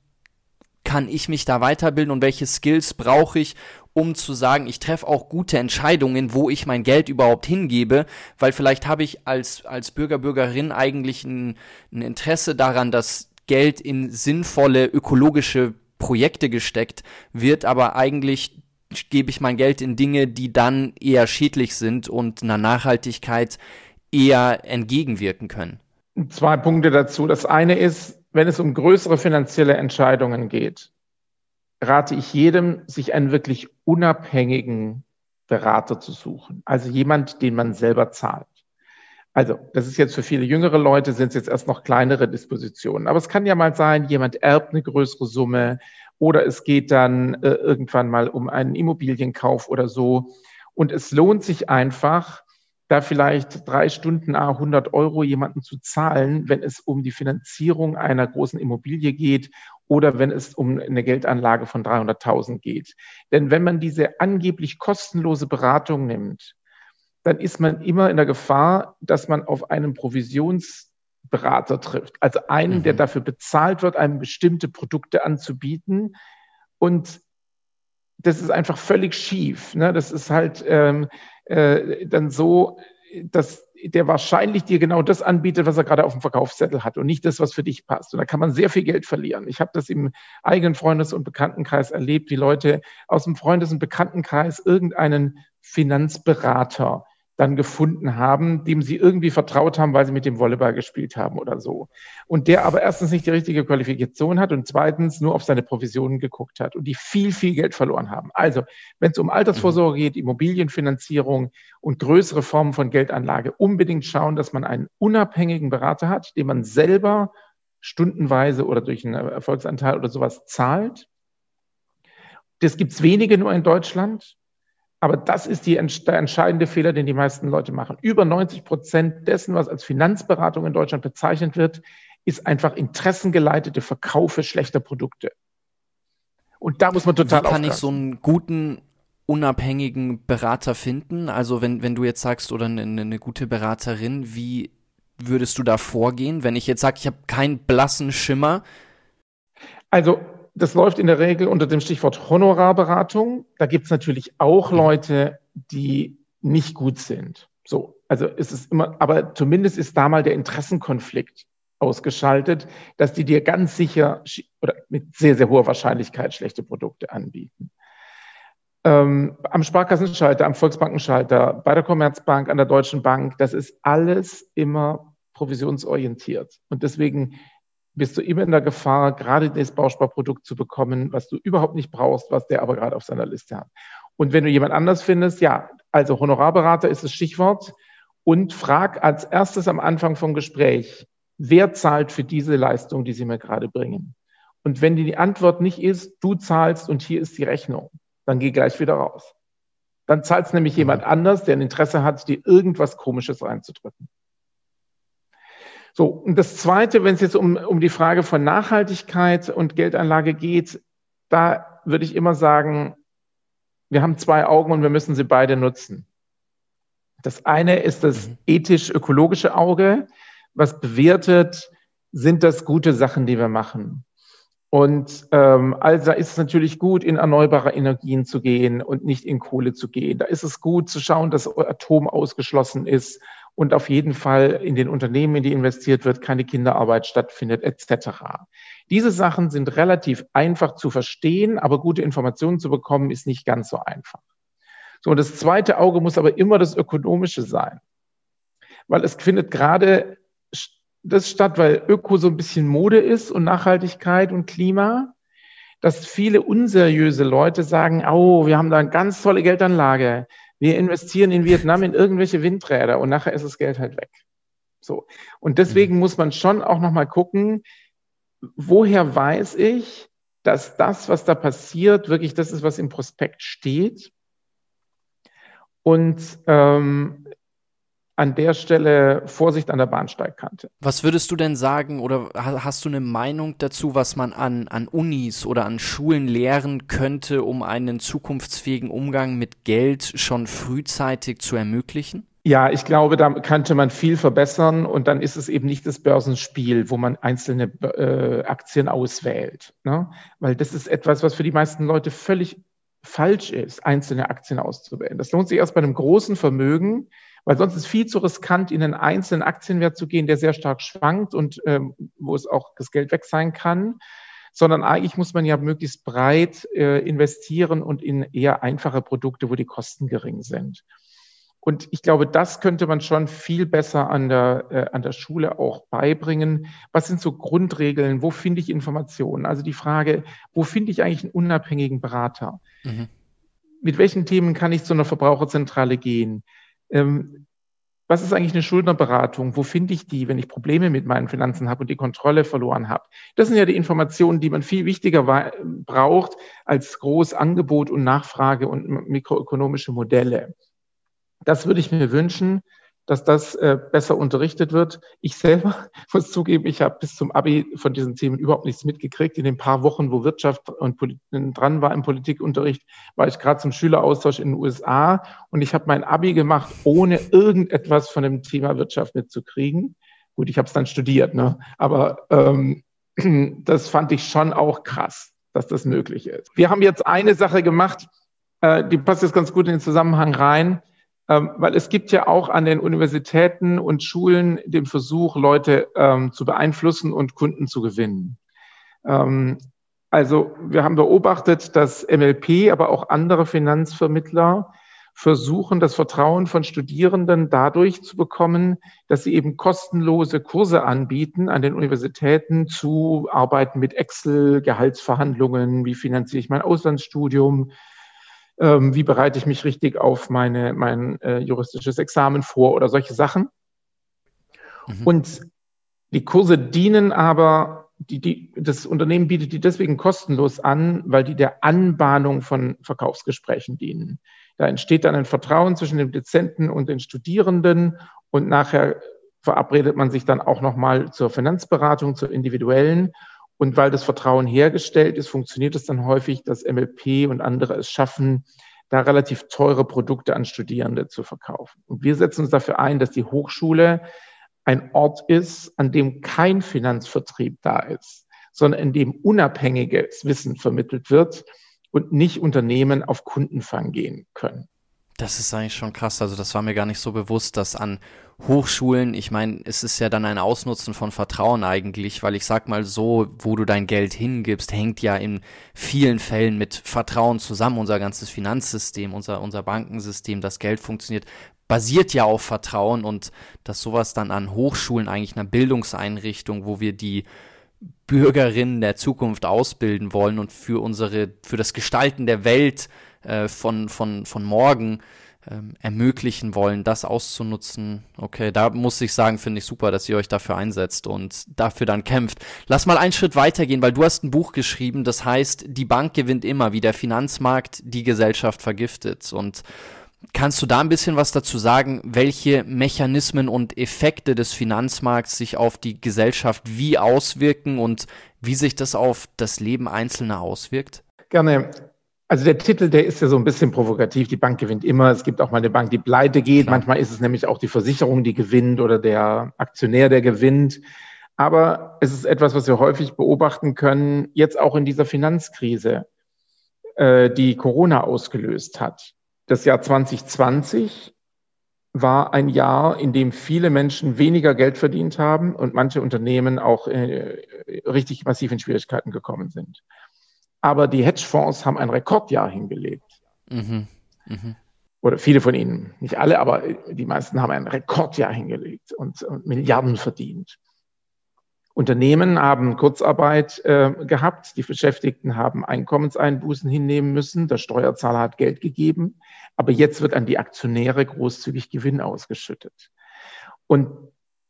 kann ich mich da weiterbilden und welche Skills brauche ich, um zu sagen, ich treffe auch gute Entscheidungen, wo ich mein Geld überhaupt hingebe, weil vielleicht habe ich als, als Bürger, Bürgerin eigentlich ein, ein Interesse daran, dass Geld in sinnvolle ökologische Projekte gesteckt wird, aber eigentlich gebe ich mein Geld in Dinge, die dann eher schädlich sind und einer Nachhaltigkeit eher entgegenwirken können. Zwei Punkte dazu. Das eine ist, wenn es um größere finanzielle Entscheidungen geht, rate ich jedem, sich einen wirklich unabhängigen Berater zu suchen. Also jemand, den man selber zahlt. Also, das ist jetzt für viele jüngere Leute, sind es jetzt erst noch kleinere Dispositionen. Aber es kann ja mal sein, jemand erbt eine größere Summe oder es geht dann äh, irgendwann mal um einen Immobilienkauf oder so. Und es lohnt sich einfach, da vielleicht drei Stunden A 100 Euro jemanden zu zahlen, wenn es um die Finanzierung einer großen Immobilie geht oder wenn es um eine Geldanlage von 300.000 geht. Denn wenn man diese angeblich kostenlose Beratung nimmt, dann ist man immer in der Gefahr, dass man auf einen Provisionsberater trifft. Also einen, mhm. der dafür bezahlt wird, einem bestimmte Produkte anzubieten. Und das ist einfach völlig schief. Ne? Das ist halt ähm, äh, dann so, dass der wahrscheinlich dir genau das anbietet, was er gerade auf dem Verkaufszettel hat und nicht das, was für dich passt. Und da kann man sehr viel Geld verlieren. Ich habe das im eigenen Freundes- und Bekanntenkreis erlebt, wie Leute aus dem Freundes- und Bekanntenkreis irgendeinen Finanzberater dann gefunden haben, dem sie irgendwie vertraut haben, weil sie mit dem Volleyball gespielt haben oder so. Und der aber erstens nicht die richtige Qualifikation hat und zweitens nur auf seine Provisionen geguckt hat und die viel, viel Geld verloren haben. Also, wenn es um Altersvorsorge geht, Immobilienfinanzierung und größere Formen von Geldanlage, unbedingt schauen, dass man einen unabhängigen Berater hat, den man selber stundenweise oder durch einen Erfolgsanteil oder sowas zahlt. Das gibt es wenige nur in Deutschland. Aber das ist die, der entscheidende Fehler, den die meisten Leute machen. Über 90 Prozent dessen, was als Finanzberatung in Deutschland bezeichnet wird, ist einfach interessengeleitete Verkaufe schlechter Produkte. Und da muss man total Wie kann aufpassen. ich so einen guten unabhängigen Berater finden? Also wenn, wenn du jetzt sagst, oder eine, eine gute Beraterin, wie würdest du da vorgehen, wenn ich jetzt sage, ich habe keinen blassen Schimmer? Also das läuft in der Regel unter dem Stichwort Honorarberatung. Da gibt es natürlich auch Leute, die nicht gut sind. So, also ist es immer, aber zumindest ist da mal der Interessenkonflikt ausgeschaltet, dass die dir ganz sicher oder mit sehr, sehr hoher Wahrscheinlichkeit schlechte Produkte anbieten. Ähm, am Sparkassenschalter, am Volksbankenschalter, bei der Commerzbank, an der Deutschen Bank, das ist alles immer provisionsorientiert. Und deswegen bist du immer in der Gefahr, gerade das Bausparprodukt zu bekommen, was du überhaupt nicht brauchst, was der aber gerade auf seiner Liste hat. Und wenn du jemand anders findest, ja, also Honorarberater ist das Stichwort und frag als erstes am Anfang vom Gespräch, wer zahlt für diese Leistung, die sie mir gerade bringen? Und wenn die Antwort nicht ist, du zahlst und hier ist die Rechnung, dann geh gleich wieder raus. Dann zahlt es nämlich jemand anders, der ein Interesse hat, dir irgendwas Komisches reinzudrücken. So, und das Zweite, wenn es jetzt um, um die Frage von Nachhaltigkeit und Geldanlage geht, da würde ich immer sagen, wir haben zwei Augen und wir müssen sie beide nutzen. Das eine ist das mhm. ethisch-ökologische Auge, was bewertet, sind das gute Sachen, die wir machen. Und ähm, also ist es natürlich gut, in erneuerbare Energien zu gehen und nicht in Kohle zu gehen. Da ist es gut zu schauen, dass Atom ausgeschlossen ist und auf jeden Fall in den Unternehmen, in die investiert wird, keine Kinderarbeit stattfindet, etc. Diese Sachen sind relativ einfach zu verstehen, aber gute Informationen zu bekommen, ist nicht ganz so einfach. So, und das zweite Auge muss aber immer das Ökonomische sein. Weil es findet gerade das statt, weil Öko so ein bisschen Mode ist und Nachhaltigkeit und Klima, dass viele unseriöse Leute sagen, oh, wir haben da eine ganz tolle Geldanlage wir investieren in Vietnam in irgendwelche Windräder und nachher ist das Geld halt weg. So. Und deswegen mhm. muss man schon auch nochmal gucken, woher weiß ich, dass das, was da passiert, wirklich das ist, was im Prospekt steht. Und ähm, an der Stelle Vorsicht an der Bahnsteigkante. Was würdest du denn sagen oder hast du eine Meinung dazu, was man an, an Unis oder an Schulen lehren könnte, um einen zukunftsfähigen Umgang mit Geld schon frühzeitig zu ermöglichen? Ja, ich glaube, da könnte man viel verbessern und dann ist es eben nicht das Börsenspiel, wo man einzelne äh, Aktien auswählt. Ne? Weil das ist etwas, was für die meisten Leute völlig falsch ist, einzelne Aktien auszuwählen. Das lohnt sich erst bei einem großen Vermögen, weil sonst ist viel zu riskant, in einen einzelnen Aktienwert zu gehen, der sehr stark schwankt und ähm, wo es auch das Geld weg sein kann. Sondern eigentlich muss man ja möglichst breit äh, investieren und in eher einfache Produkte, wo die Kosten gering sind. Und ich glaube, das könnte man schon viel besser an der, äh, an der Schule auch beibringen. Was sind so Grundregeln? Wo finde ich Informationen? Also die Frage, wo finde ich eigentlich einen unabhängigen Berater? Mhm. Mit welchen Themen kann ich zu einer Verbraucherzentrale gehen? Ähm, was ist eigentlich eine Schuldnerberatung? Wo finde ich die, wenn ich Probleme mit meinen Finanzen habe und die Kontrolle verloren habe? Das sind ja die Informationen, die man viel wichtiger braucht als Großangebot und Nachfrage und mikroökonomische Modelle. Das würde ich mir wünschen dass das äh, besser unterrichtet wird. Ich selber muss zugeben, ich habe bis zum Abi von diesen Themen überhaupt nichts mitgekriegt. In den paar Wochen, wo Wirtschaft und Polit dran war im Politikunterricht, war ich gerade zum Schüleraustausch in den USA und ich habe mein Abi gemacht, ohne irgendetwas von dem Thema Wirtschaft mitzukriegen. Gut, ich habe es dann studiert, ne? aber ähm, das fand ich schon auch krass. dass das möglich ist. Wir haben jetzt eine Sache gemacht, äh, die passt jetzt ganz gut in den Zusammenhang rein, weil es gibt ja auch an den Universitäten und Schulen den Versuch, Leute ähm, zu beeinflussen und Kunden zu gewinnen. Ähm, also wir haben beobachtet, dass MLP, aber auch andere Finanzvermittler versuchen, das Vertrauen von Studierenden dadurch zu bekommen, dass sie eben kostenlose Kurse anbieten an den Universitäten zu Arbeiten mit Excel, Gehaltsverhandlungen, wie finanziere ich mein Auslandsstudium, ähm, wie bereite ich mich richtig auf meine, mein äh, juristisches Examen vor oder solche Sachen. Mhm. Und die Kurse dienen aber, die, die, das Unternehmen bietet die deswegen kostenlos an, weil die der Anbahnung von Verkaufsgesprächen dienen. Da entsteht dann ein Vertrauen zwischen dem Dezenten und den Studierenden und nachher verabredet man sich dann auch nochmal zur Finanzberatung, zur individuellen. Und weil das Vertrauen hergestellt ist, funktioniert es dann häufig, dass MLP und andere es schaffen, da relativ teure Produkte an Studierende zu verkaufen. Und wir setzen uns dafür ein, dass die Hochschule ein Ort ist, an dem kein Finanzvertrieb da ist, sondern in dem unabhängiges Wissen vermittelt wird und nicht Unternehmen auf Kundenfang gehen können. Das ist eigentlich schon krass. Also das war mir gar nicht so bewusst, dass an Hochschulen, ich meine, es ist ja dann ein Ausnutzen von Vertrauen eigentlich, weil ich sag mal so, wo du dein Geld hingibst, hängt ja in vielen Fällen mit Vertrauen zusammen. Unser ganzes Finanzsystem, unser, unser Bankensystem, das Geld funktioniert, basiert ja auf Vertrauen und dass sowas dann an Hochschulen, eigentlich einer Bildungseinrichtung, wo wir die Bürgerinnen der Zukunft ausbilden wollen und für unsere, für das Gestalten der Welt äh, von, von, von morgen ähm, ermöglichen wollen, das auszunutzen. Okay, da muss ich sagen, finde ich super, dass ihr euch dafür einsetzt und dafür dann kämpft. Lass mal einen Schritt weitergehen, weil du hast ein Buch geschrieben, das heißt, die Bank gewinnt immer, wie der Finanzmarkt die Gesellschaft vergiftet. Und Kannst du da ein bisschen was dazu sagen, welche Mechanismen und Effekte des Finanzmarkts sich auf die Gesellschaft wie auswirken und wie sich das auf das Leben Einzelner auswirkt? Gerne. Also der Titel, der ist ja so ein bisschen provokativ. Die Bank gewinnt immer. Es gibt auch mal eine Bank, die pleite geht. Klar. Manchmal ist es nämlich auch die Versicherung, die gewinnt oder der Aktionär, der gewinnt. Aber es ist etwas, was wir häufig beobachten können, jetzt auch in dieser Finanzkrise, äh, die Corona ausgelöst hat. Das Jahr 2020 war ein Jahr, in dem viele Menschen weniger Geld verdient haben und manche Unternehmen auch äh, richtig massiv in Schwierigkeiten gekommen sind. Aber die Hedgefonds haben ein Rekordjahr hingelegt. Mhm. Mhm. Oder viele von ihnen, nicht alle, aber die meisten haben ein Rekordjahr hingelegt und, und Milliarden verdient. Unternehmen haben Kurzarbeit äh, gehabt, die Beschäftigten haben Einkommenseinbußen hinnehmen müssen, der Steuerzahler hat Geld gegeben, aber jetzt wird an die Aktionäre großzügig Gewinn ausgeschüttet. Und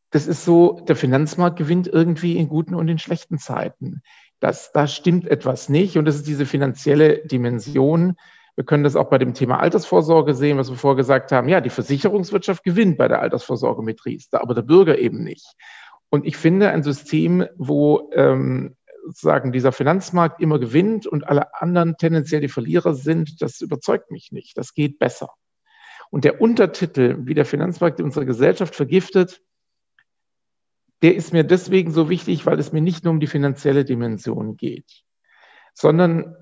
das ist so, der Finanzmarkt gewinnt irgendwie in guten und in schlechten Zeiten. Das, da stimmt etwas nicht und das ist diese finanzielle Dimension. Wir können das auch bei dem Thema Altersvorsorge sehen, was wir vorher gesagt haben. Ja, die Versicherungswirtschaft gewinnt bei der Altersvorsorge mit Riester, aber der Bürger eben nicht. Und ich finde ein System, wo ähm, sozusagen dieser Finanzmarkt immer gewinnt und alle anderen tendenziell die Verlierer sind, das überzeugt mich nicht. Das geht besser. Und der Untertitel, wie der Finanzmarkt unsere Gesellschaft vergiftet, der ist mir deswegen so wichtig, weil es mir nicht nur um die finanzielle Dimension geht, sondern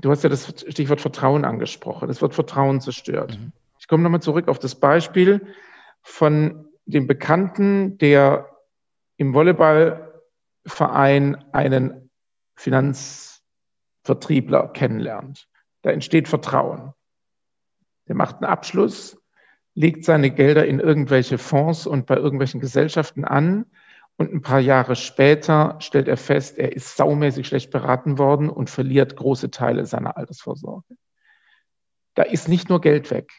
du hast ja das Stichwort Vertrauen angesprochen. Es wird Vertrauen zerstört. Mhm. Ich komme nochmal zurück auf das Beispiel von dem Bekannten, der im Volleyballverein einen Finanzvertriebler kennenlernt. Da entsteht Vertrauen. Der macht einen Abschluss, legt seine Gelder in irgendwelche Fonds und bei irgendwelchen Gesellschaften an und ein paar Jahre später stellt er fest, er ist saumäßig schlecht beraten worden und verliert große Teile seiner Altersvorsorge. Da ist nicht nur Geld weg,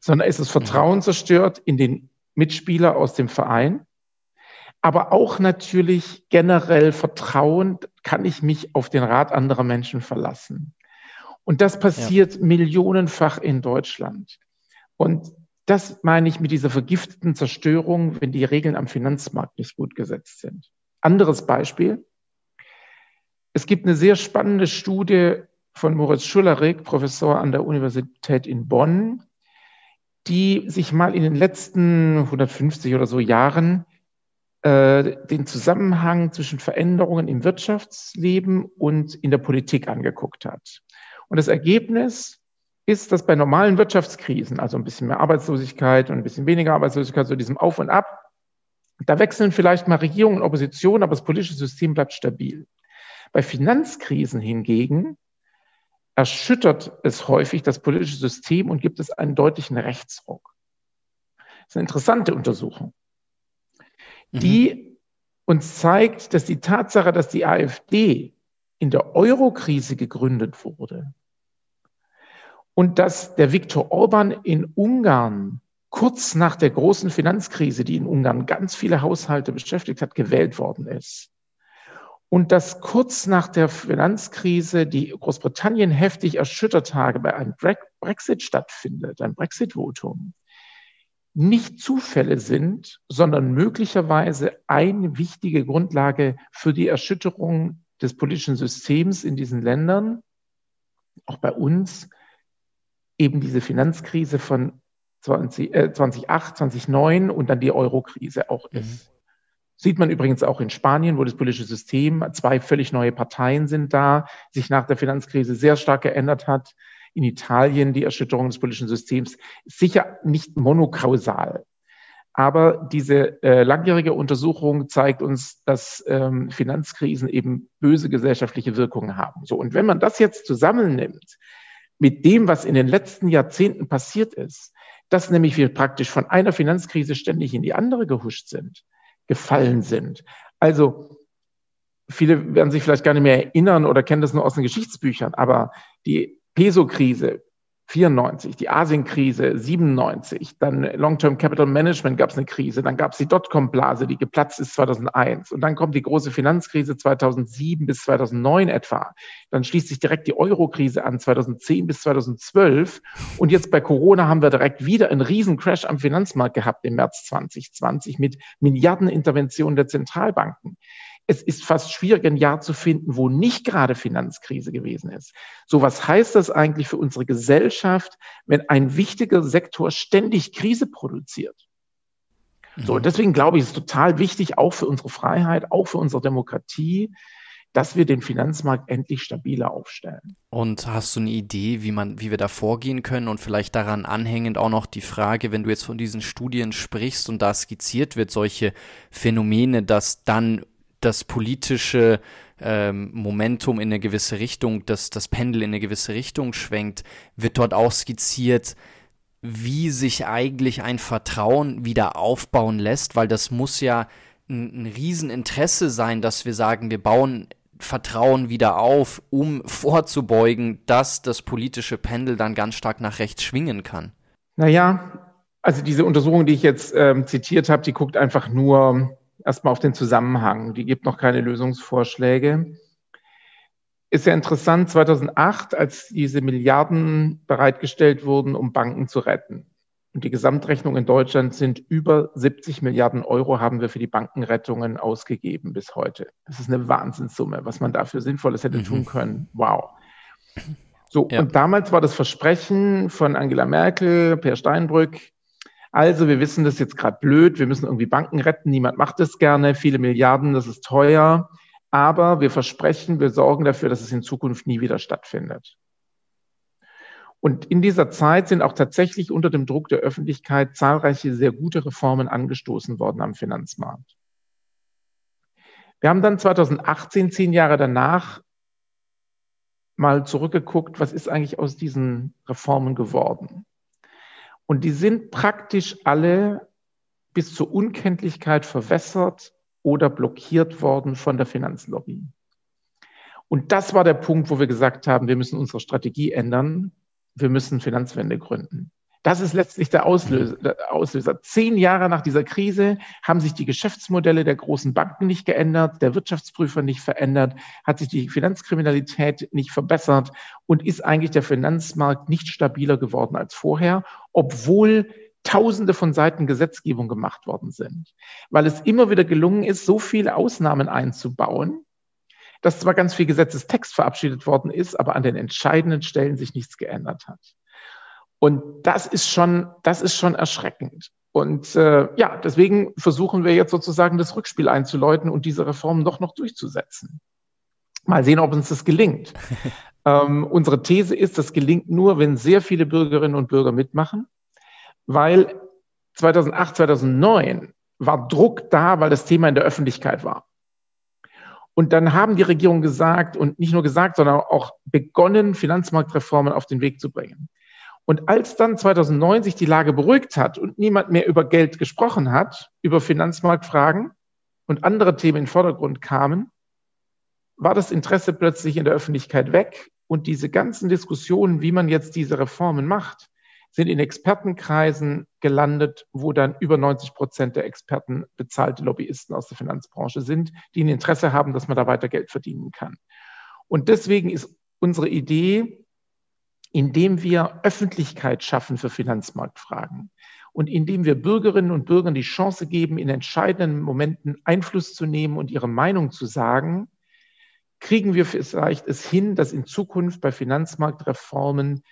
sondern ist das Vertrauen zerstört in den Mitspieler aus dem Verein aber auch natürlich generell Vertrauen, kann ich mich auf den Rat anderer Menschen verlassen. Und das passiert ja. millionenfach in Deutschland. Und das meine ich mit dieser vergifteten Zerstörung, wenn die Regeln am Finanzmarkt nicht gut gesetzt sind. Anderes Beispiel. Es gibt eine sehr spannende Studie von Moritz Schullerig, Professor an der Universität in Bonn, die sich mal in den letzten 150 oder so Jahren äh, den Zusammenhang zwischen Veränderungen im Wirtschaftsleben und in der Politik angeguckt hat. Und das Ergebnis ist, dass bei normalen Wirtschaftskrisen, also ein bisschen mehr Arbeitslosigkeit und ein bisschen weniger Arbeitslosigkeit, so diesem Auf und Ab, da wechseln vielleicht mal Regierung und Opposition, aber das politische System bleibt stabil. Bei Finanzkrisen hingegen erschüttert es häufig das politische System und gibt es einen deutlichen Rechtsruck. Das ist eine interessante Untersuchung, mhm. die uns zeigt, dass die Tatsache, dass die AfD in der Eurokrise gegründet wurde und dass der Viktor Orban in Ungarn kurz nach der großen Finanzkrise, die in Ungarn ganz viele Haushalte beschäftigt hat, gewählt worden ist. Und dass kurz nach der Finanzkrise die Großbritannien heftig erschüttert habe, bei einem Brexit stattfindet, ein Brexit-Votum, nicht Zufälle sind, sondern möglicherweise eine wichtige Grundlage für die Erschütterung des politischen Systems in diesen Ländern, auch bei uns, eben diese Finanzkrise von 20, äh, 2008, 2009 und dann die Eurokrise auch mhm. ist. Mhm. Sieht man übrigens auch in Spanien, wo das politische System, zwei völlig neue Parteien sind da, sich nach der Finanzkrise sehr stark geändert hat. In Italien die Erschütterung des politischen Systems sicher nicht monokausal. Aber diese äh, langjährige Untersuchung zeigt uns, dass ähm, Finanzkrisen eben böse gesellschaftliche Wirkungen haben. So, und wenn man das jetzt zusammennimmt mit dem, was in den letzten Jahrzehnten passiert ist, dass nämlich wir praktisch von einer Finanzkrise ständig in die andere gehuscht sind, gefallen sind. Also viele werden sich vielleicht gar nicht mehr erinnern oder kennen das nur aus den Geschichtsbüchern, aber die Peso-Krise 94, die Asienkrise 97, dann Long-Term Capital Management gab es eine Krise, dann gab es die Dotcom-Blase, die geplatzt ist 2001 und dann kommt die große Finanzkrise 2007 bis 2009 etwa. Dann schließt sich direkt die Euro-Krise an 2010 bis 2012 und jetzt bei Corona haben wir direkt wieder einen riesen Crash am Finanzmarkt gehabt im März 2020 mit Milliardeninterventionen der Zentralbanken es ist fast schwierig, ein Jahr zu finden, wo nicht gerade Finanzkrise gewesen ist. So, was heißt das eigentlich für unsere Gesellschaft, wenn ein wichtiger Sektor ständig Krise produziert? So, mhm. deswegen glaube ich, es ist total wichtig, auch für unsere Freiheit, auch für unsere Demokratie, dass wir den Finanzmarkt endlich stabiler aufstellen. Und hast du eine Idee, wie man, wie wir da vorgehen können und vielleicht daran anhängend auch noch die Frage, wenn du jetzt von diesen Studien sprichst und da skizziert wird, solche Phänomene, dass dann das politische ähm, Momentum in eine gewisse Richtung, dass das Pendel in eine gewisse Richtung schwenkt, wird dort auch skizziert, wie sich eigentlich ein Vertrauen wieder aufbauen lässt, weil das muss ja ein, ein Rieseninteresse sein, dass wir sagen, wir bauen Vertrauen wieder auf, um vorzubeugen, dass das politische Pendel dann ganz stark nach rechts schwingen kann. Naja, also diese Untersuchung, die ich jetzt ähm, zitiert habe, die guckt einfach nur erstmal auf den Zusammenhang. Die gibt noch keine Lösungsvorschläge. Ist ja interessant, 2008, als diese Milliarden bereitgestellt wurden, um Banken zu retten. Und die Gesamtrechnung in Deutschland sind über 70 Milliarden Euro haben wir für die Bankenrettungen ausgegeben bis heute. Das ist eine Wahnsinnssumme, was man dafür Sinnvolles hätte mhm. tun können. Wow. So, ja. und damals war das Versprechen von Angela Merkel, Per Steinbrück, also wir wissen, das ist jetzt gerade blöd, wir müssen irgendwie Banken retten, niemand macht das gerne, viele Milliarden, das ist teuer, aber wir versprechen, wir sorgen dafür, dass es in Zukunft nie wieder stattfindet. Und in dieser Zeit sind auch tatsächlich unter dem Druck der Öffentlichkeit zahlreiche sehr gute Reformen angestoßen worden am Finanzmarkt. Wir haben dann 2018, zehn Jahre danach, mal zurückgeguckt, was ist eigentlich aus diesen Reformen geworden. Und die sind praktisch alle bis zur Unkenntlichkeit verwässert oder blockiert worden von der Finanzlobby. Und das war der Punkt, wo wir gesagt haben, wir müssen unsere Strategie ändern. Wir müssen Finanzwende gründen. Das ist letztlich der Auslöser, der Auslöser. Zehn Jahre nach dieser Krise haben sich die Geschäftsmodelle der großen Banken nicht geändert, der Wirtschaftsprüfer nicht verändert, hat sich die Finanzkriminalität nicht verbessert und ist eigentlich der Finanzmarkt nicht stabiler geworden als vorher, obwohl Tausende von Seiten Gesetzgebung gemacht worden sind, weil es immer wieder gelungen ist, so viele Ausnahmen einzubauen, dass zwar ganz viel Gesetzestext verabschiedet worden ist, aber an den entscheidenden Stellen sich nichts geändert hat. Und das ist schon, das ist schon erschreckend. Und äh, ja, deswegen versuchen wir jetzt sozusagen das Rückspiel einzuläuten und diese Reform doch noch durchzusetzen. Mal sehen, ob uns das gelingt. ähm, unsere These ist, das gelingt nur, wenn sehr viele Bürgerinnen und Bürger mitmachen, weil 2008, 2009 war Druck da, weil das Thema in der Öffentlichkeit war. Und dann haben die Regierungen gesagt und nicht nur gesagt, sondern auch begonnen, Finanzmarktreformen auf den Weg zu bringen. Und als dann 2009 sich die Lage beruhigt hat und niemand mehr über Geld gesprochen hat, über Finanzmarktfragen und andere Themen in den Vordergrund kamen, war das Interesse plötzlich in der Öffentlichkeit weg. Und diese ganzen Diskussionen, wie man jetzt diese Reformen macht, sind in Expertenkreisen gelandet, wo dann über 90 Prozent der Experten bezahlte Lobbyisten aus der Finanzbranche sind, die ein Interesse haben, dass man da weiter Geld verdienen kann. Und deswegen ist unsere Idee, indem wir Öffentlichkeit schaffen für Finanzmarktfragen und indem wir Bürgerinnen und Bürgern die Chance geben, in entscheidenden Momenten Einfluss zu nehmen und ihre Meinung zu sagen, kriegen wir vielleicht es hin, dass in Zukunft bei Finanzmarktreformen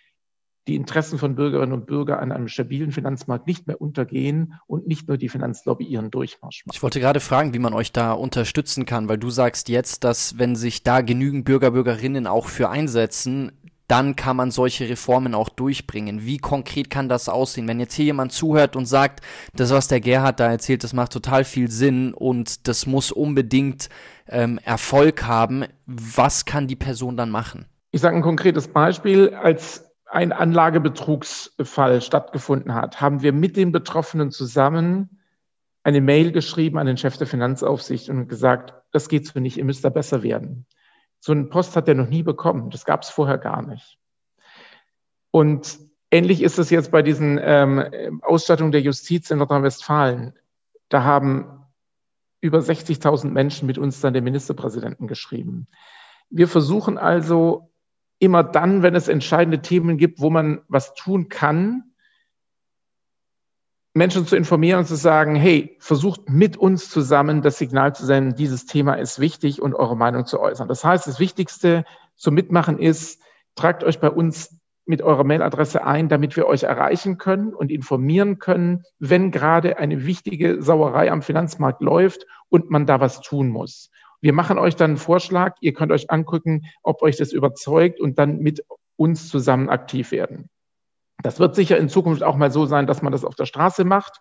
die Interessen von Bürgerinnen und Bürgern an einem stabilen Finanzmarkt nicht mehr untergehen und nicht nur die Finanzlobby ihren Durchmarsch macht. Ich wollte gerade fragen, wie man euch da unterstützen kann, weil du sagst jetzt, dass wenn sich da genügend Bürger, Bürgerinnen auch für einsetzen, dann kann man solche Reformen auch durchbringen. Wie konkret kann das aussehen? Wenn jetzt hier jemand zuhört und sagt, das, was der Gerhard da erzählt, das macht total viel Sinn und das muss unbedingt ähm, Erfolg haben, was kann die Person dann machen? Ich sage ein konkretes Beispiel. Als ein Anlagebetrugsfall stattgefunden hat, haben wir mit den Betroffenen zusammen eine Mail geschrieben an den Chef der Finanzaufsicht und gesagt, das geht so nicht, ihr müsst da besser werden. So einen Post hat er noch nie bekommen. Das gab es vorher gar nicht. Und ähnlich ist es jetzt bei diesen ähm, Ausstattungen der Justiz in Nordrhein-Westfalen. Da haben über 60.000 Menschen mit uns dann den Ministerpräsidenten geschrieben. Wir versuchen also immer dann, wenn es entscheidende Themen gibt, wo man was tun kann, Menschen zu informieren und zu sagen, hey, versucht mit uns zusammen das Signal zu senden, dieses Thema ist wichtig und eure Meinung zu äußern. Das heißt, das Wichtigste zum Mitmachen ist, tragt euch bei uns mit eurer Mailadresse ein, damit wir euch erreichen können und informieren können, wenn gerade eine wichtige Sauerei am Finanzmarkt läuft und man da was tun muss. Wir machen euch dann einen Vorschlag, ihr könnt euch angucken, ob euch das überzeugt und dann mit uns zusammen aktiv werden. Das wird sicher in Zukunft auch mal so sein, dass man das auf der Straße macht.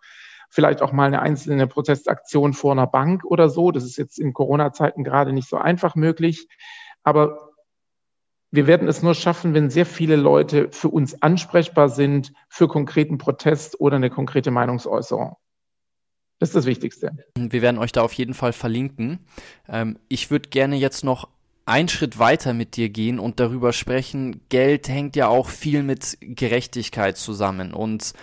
Vielleicht auch mal eine einzelne Protestaktion vor einer Bank oder so. Das ist jetzt in Corona-Zeiten gerade nicht so einfach möglich. Aber wir werden es nur schaffen, wenn sehr viele Leute für uns ansprechbar sind für konkreten Protest oder eine konkrete Meinungsäußerung. Das ist das Wichtigste. Wir werden euch da auf jeden Fall verlinken. Ähm, ich würde gerne jetzt noch einen Schritt weiter mit dir gehen und darüber sprechen, Geld hängt ja auch viel mit Gerechtigkeit zusammen. Und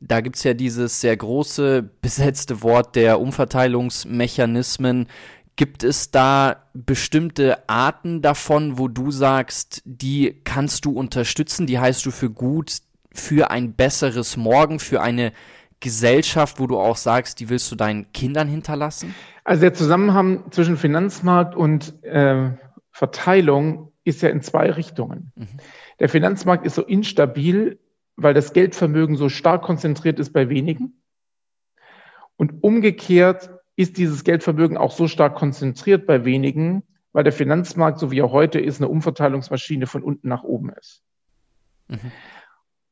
da gibt's ja dieses sehr große besetzte Wort der Umverteilungsmechanismen. Gibt es da bestimmte Arten davon, wo du sagst, die kannst du unterstützen, die heißt du für gut, für ein besseres Morgen, für eine Gesellschaft, wo du auch sagst, die willst du deinen Kindern hinterlassen? Also der Zusammenhang zwischen Finanzmarkt und äh, Verteilung ist ja in zwei Richtungen. Mhm. Der Finanzmarkt ist so instabil, weil das Geldvermögen so stark konzentriert ist bei wenigen. Und umgekehrt ist dieses Geldvermögen auch so stark konzentriert bei wenigen, weil der Finanzmarkt, so wie er heute ist, eine Umverteilungsmaschine von unten nach oben ist. Mhm.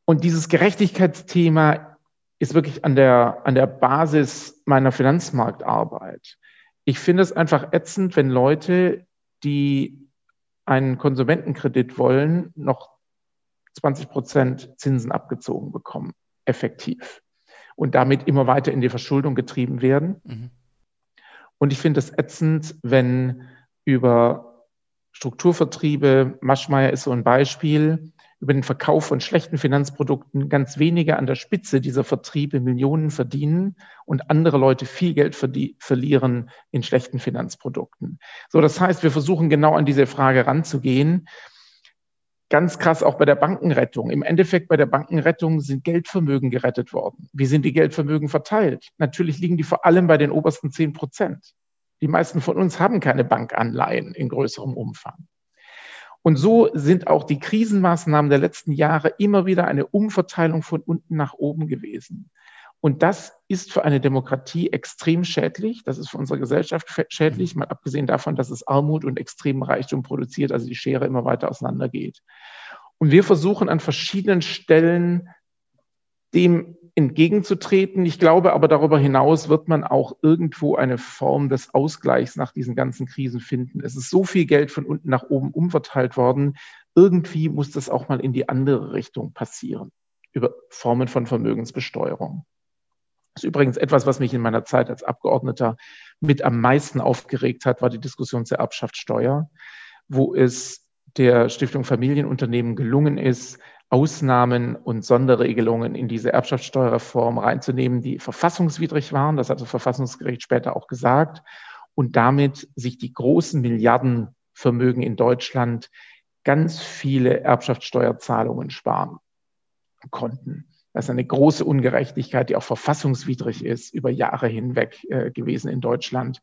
Und dieses Gerechtigkeitsthema ist wirklich an der, an der Basis meiner Finanzmarktarbeit. Ich finde es einfach ätzend, wenn Leute die einen Konsumentenkredit wollen, noch 20 Prozent Zinsen abgezogen bekommen, effektiv. Und damit immer weiter in die Verschuldung getrieben werden. Mhm. Und ich finde es ätzend, wenn über Strukturvertriebe, Maschmeyer ist so ein Beispiel, über den Verkauf von schlechten Finanzprodukten ganz wenige an der Spitze dieser Vertriebe Millionen verdienen und andere Leute viel Geld verlieren in schlechten Finanzprodukten. So, das heißt, wir versuchen genau an diese Frage ranzugehen. Ganz krass auch bei der Bankenrettung. Im Endeffekt bei der Bankenrettung sind Geldvermögen gerettet worden. Wie sind die Geldvermögen verteilt? Natürlich liegen die vor allem bei den obersten zehn Prozent. Die meisten von uns haben keine Bankanleihen in größerem Umfang. Und so sind auch die Krisenmaßnahmen der letzten Jahre immer wieder eine Umverteilung von unten nach oben gewesen. Und das ist für eine Demokratie extrem schädlich. Das ist für unsere Gesellschaft schädlich, mal abgesehen davon, dass es Armut und extremen Reichtum produziert, also die Schere immer weiter auseinandergeht. Und wir versuchen an verschiedenen Stellen dem entgegenzutreten. Ich glaube aber darüber hinaus wird man auch irgendwo eine Form des Ausgleichs nach diesen ganzen Krisen finden. Es ist so viel Geld von unten nach oben umverteilt worden. Irgendwie muss das auch mal in die andere Richtung passieren über Formen von Vermögensbesteuerung. Das ist übrigens etwas, was mich in meiner Zeit als Abgeordneter mit am meisten aufgeregt hat, war die Diskussion zur Erbschaftssteuer, wo es der Stiftung Familienunternehmen gelungen ist, Ausnahmen und Sonderregelungen in diese Erbschaftssteuerreform reinzunehmen, die verfassungswidrig waren. Das hat das Verfassungsgericht später auch gesagt. Und damit sich die großen Milliardenvermögen in Deutschland ganz viele Erbschaftssteuerzahlungen sparen konnten. Das ist eine große Ungerechtigkeit, die auch verfassungswidrig ist, über Jahre hinweg äh, gewesen in Deutschland.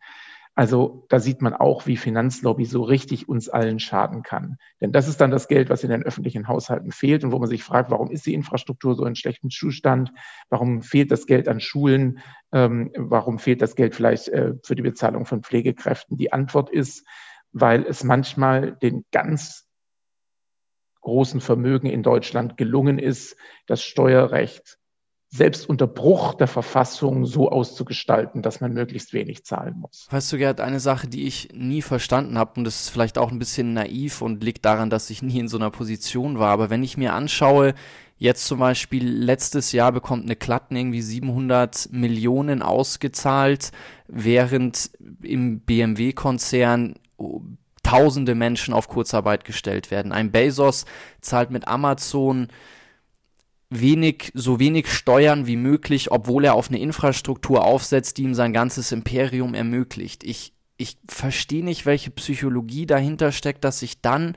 Also da sieht man auch, wie Finanzlobby so richtig uns allen schaden kann. Denn das ist dann das Geld, was in den öffentlichen Haushalten fehlt und wo man sich fragt, warum ist die Infrastruktur so in schlechtem Zustand? Warum fehlt das Geld an Schulen? Ähm, warum fehlt das Geld vielleicht äh, für die Bezahlung von Pflegekräften? Die Antwort ist, weil es manchmal den ganz großen Vermögen in Deutschland gelungen ist, das Steuerrecht selbst unter Bruch der Verfassung so auszugestalten, dass man möglichst wenig zahlen muss. Weißt du, Gerd, eine Sache, die ich nie verstanden habe, und das ist vielleicht auch ein bisschen naiv und liegt daran, dass ich nie in so einer Position war, aber wenn ich mir anschaue, jetzt zum Beispiel letztes Jahr bekommt eine Klatten irgendwie 700 Millionen ausgezahlt, während im BMW-Konzern tausende Menschen auf Kurzarbeit gestellt werden. Ein Bezos zahlt mit Amazon wenig, so wenig Steuern wie möglich, obwohl er auf eine Infrastruktur aufsetzt, die ihm sein ganzes Imperium ermöglicht. Ich, ich verstehe nicht, welche Psychologie dahinter steckt, dass ich dann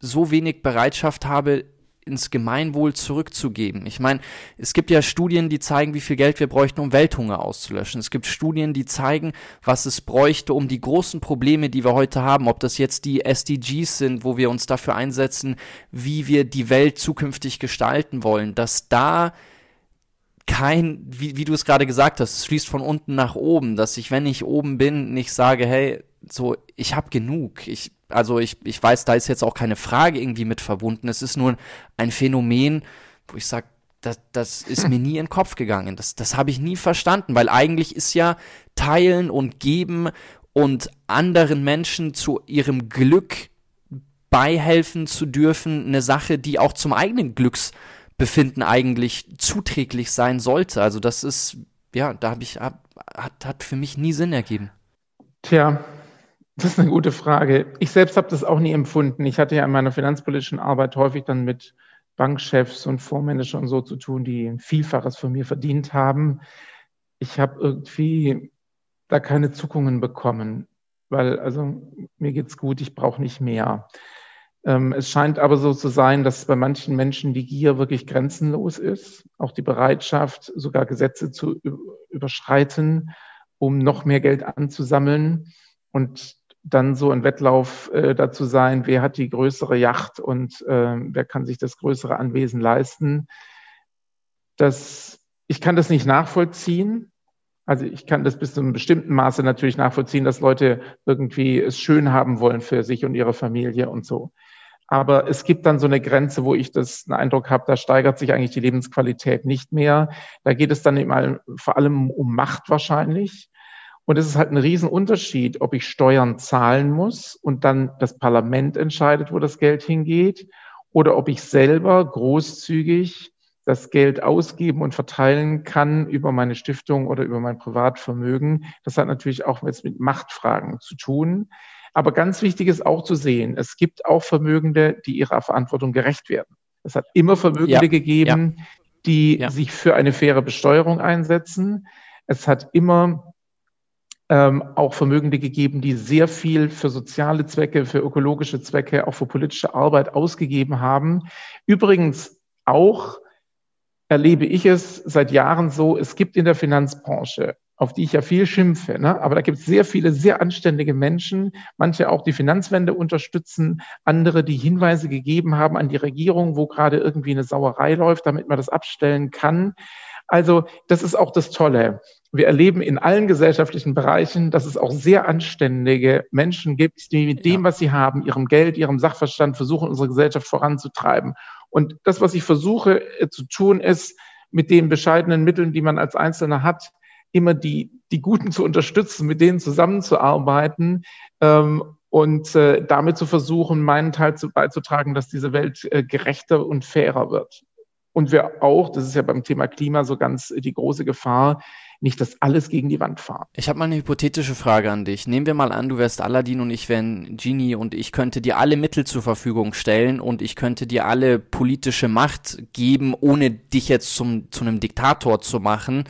so wenig Bereitschaft habe, ins Gemeinwohl zurückzugeben. Ich meine, es gibt ja Studien, die zeigen, wie viel Geld wir bräuchten, um Welthunger auszulöschen. Es gibt Studien, die zeigen, was es bräuchte, um die großen Probleme, die wir heute haben, ob das jetzt die SDGs sind, wo wir uns dafür einsetzen, wie wir die Welt zukünftig gestalten wollen, dass da kein, wie, wie du es gerade gesagt hast, es fließt von unten nach oben, dass ich, wenn ich oben bin, nicht sage, hey, so, ich habe genug, ich also ich, ich weiß, da ist jetzt auch keine Frage irgendwie mit verbunden. Es ist nur ein Phänomen, wo ich sage, das, das ist mir nie in den Kopf gegangen. Das, das habe ich nie verstanden, weil eigentlich ist ja Teilen und Geben und anderen Menschen zu ihrem Glück beihelfen zu dürfen, eine Sache, die auch zum eigenen Glücksbefinden eigentlich zuträglich sein sollte. Also das ist, ja, da habe ich, hat, hat für mich nie Sinn ergeben. Tja, das ist eine gute Frage. Ich selbst habe das auch nie empfunden. Ich hatte ja in meiner finanzpolitischen Arbeit häufig dann mit Bankchefs und Fondsmanagern so zu tun, die ein Vielfaches von mir verdient haben. Ich habe irgendwie da keine Zuckungen bekommen, weil also mir geht's gut, ich brauche nicht mehr. Ähm, es scheint aber so zu sein, dass bei manchen Menschen die Gier wirklich grenzenlos ist, auch die Bereitschaft, sogar Gesetze zu überschreiten, um noch mehr Geld anzusammeln. Und dann so ein Wettlauf äh, dazu sein, wer hat die größere Yacht und äh, wer kann sich das größere Anwesen leisten. Das, ich kann das nicht nachvollziehen. Also ich kann das bis zu einem bestimmten Maße natürlich nachvollziehen, dass Leute irgendwie es schön haben wollen für sich und ihre Familie und so. Aber es gibt dann so eine Grenze, wo ich das einen Eindruck habe, da steigert sich eigentlich die Lebensqualität nicht mehr. Da geht es dann eben vor allem um Macht wahrscheinlich. Und es ist halt ein Riesenunterschied, ob ich Steuern zahlen muss und dann das Parlament entscheidet, wo das Geld hingeht, oder ob ich selber großzügig das Geld ausgeben und verteilen kann über meine Stiftung oder über mein Privatvermögen. Das hat natürlich auch jetzt mit Machtfragen zu tun. Aber ganz wichtig ist auch zu sehen, es gibt auch Vermögende, die ihrer Verantwortung gerecht werden. Es hat immer Vermögende ja, gegeben, ja. die ja. sich für eine faire Besteuerung einsetzen. Es hat immer ähm, auch Vermögende gegeben, die sehr viel für soziale Zwecke, für ökologische Zwecke, auch für politische Arbeit ausgegeben haben. Übrigens auch erlebe ich es seit Jahren so, es gibt in der Finanzbranche, auf die ich ja viel schimpfe, ne? aber da gibt es sehr viele sehr anständige Menschen, manche auch die Finanzwende unterstützen, andere, die Hinweise gegeben haben an die Regierung, wo gerade irgendwie eine Sauerei läuft, damit man das abstellen kann. Also das ist auch das Tolle. Wir erleben in allen gesellschaftlichen Bereichen, dass es auch sehr anständige Menschen gibt, die mit dem, was sie haben, ihrem Geld, ihrem Sachverstand versuchen, unsere Gesellschaft voranzutreiben. Und das, was ich versuche äh, zu tun, ist, mit den bescheidenen Mitteln, die man als Einzelner hat, immer die, die Guten zu unterstützen, mit denen zusammenzuarbeiten ähm, und äh, damit zu versuchen, meinen Teil zu, beizutragen, dass diese Welt äh, gerechter und fairer wird. Und wir auch, das ist ja beim Thema Klima so ganz die große Gefahr, nicht das alles gegen die Wand fahren. Ich habe mal eine hypothetische Frage an dich. Nehmen wir mal an, du wärst Aladdin und ich wären Genie und ich könnte dir alle Mittel zur Verfügung stellen und ich könnte dir alle politische Macht geben, ohne dich jetzt zum, zu einem Diktator zu machen.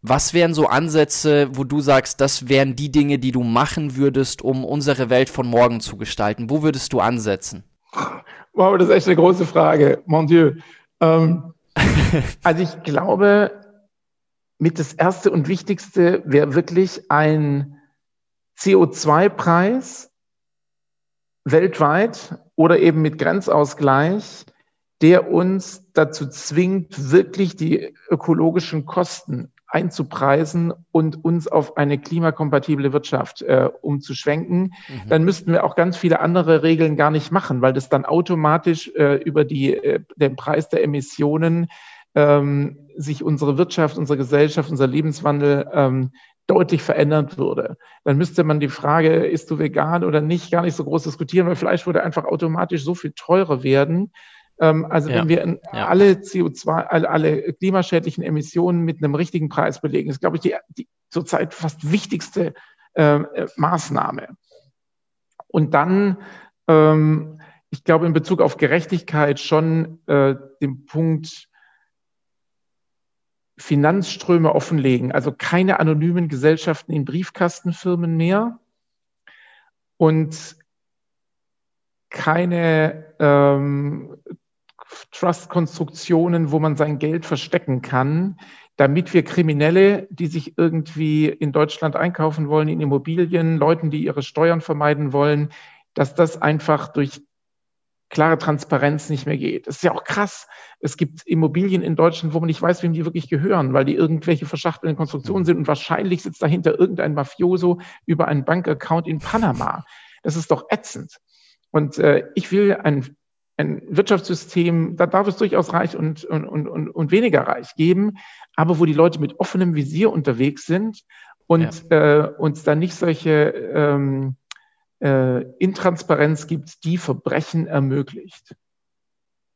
Was wären so Ansätze, wo du sagst, das wären die Dinge, die du machen würdest, um unsere Welt von morgen zu gestalten? Wo würdest du ansetzen? Wow, das ist echt eine große Frage. Mon Dieu. Ähm, also ich glaube, mit das Erste und Wichtigste wäre wirklich ein CO2-Preis weltweit oder eben mit Grenzausgleich, der uns dazu zwingt, wirklich die ökologischen Kosten einzupreisen und uns auf eine klimakompatible Wirtschaft äh, umzuschwenken, mhm. dann müssten wir auch ganz viele andere Regeln gar nicht machen, weil das dann automatisch äh, über die, äh, den Preis der Emissionen ähm, sich unsere Wirtschaft, unsere Gesellschaft, unser Lebenswandel ähm, deutlich verändern würde. Dann müsste man die Frage, ist du vegan oder nicht, gar nicht so groß diskutieren, weil Fleisch würde einfach automatisch so viel teurer werden, ähm, also ja. wenn wir ja. alle CO2, alle, alle, klimaschädlichen Emissionen mit einem richtigen Preis belegen, ist, glaube ich, die, die zurzeit fast wichtigste ähm, äh, Maßnahme. Und dann, ähm, ich glaube, in Bezug auf Gerechtigkeit schon äh, den Punkt Finanzströme offenlegen, also keine anonymen Gesellschaften in Briefkastenfirmen mehr und keine ähm, Trust-Konstruktionen, wo man sein Geld verstecken kann, damit wir Kriminelle, die sich irgendwie in Deutschland einkaufen wollen, in Immobilien, Leuten, die ihre Steuern vermeiden wollen, dass das einfach durch klare Transparenz nicht mehr geht. Das ist ja auch krass. Es gibt Immobilien in Deutschland, wo man nicht weiß, wem die wirklich gehören, weil die irgendwelche verschachtelten Konstruktionen sind und wahrscheinlich sitzt dahinter irgendein Mafioso über einen Bankaccount in Panama. Das ist doch ätzend. Und äh, ich will ein ein Wirtschaftssystem, da darf es durchaus reich und, und, und, und weniger reich geben, aber wo die Leute mit offenem Visier unterwegs sind und ja. äh, uns da nicht solche ähm, äh, Intransparenz gibt, die Verbrechen ermöglicht.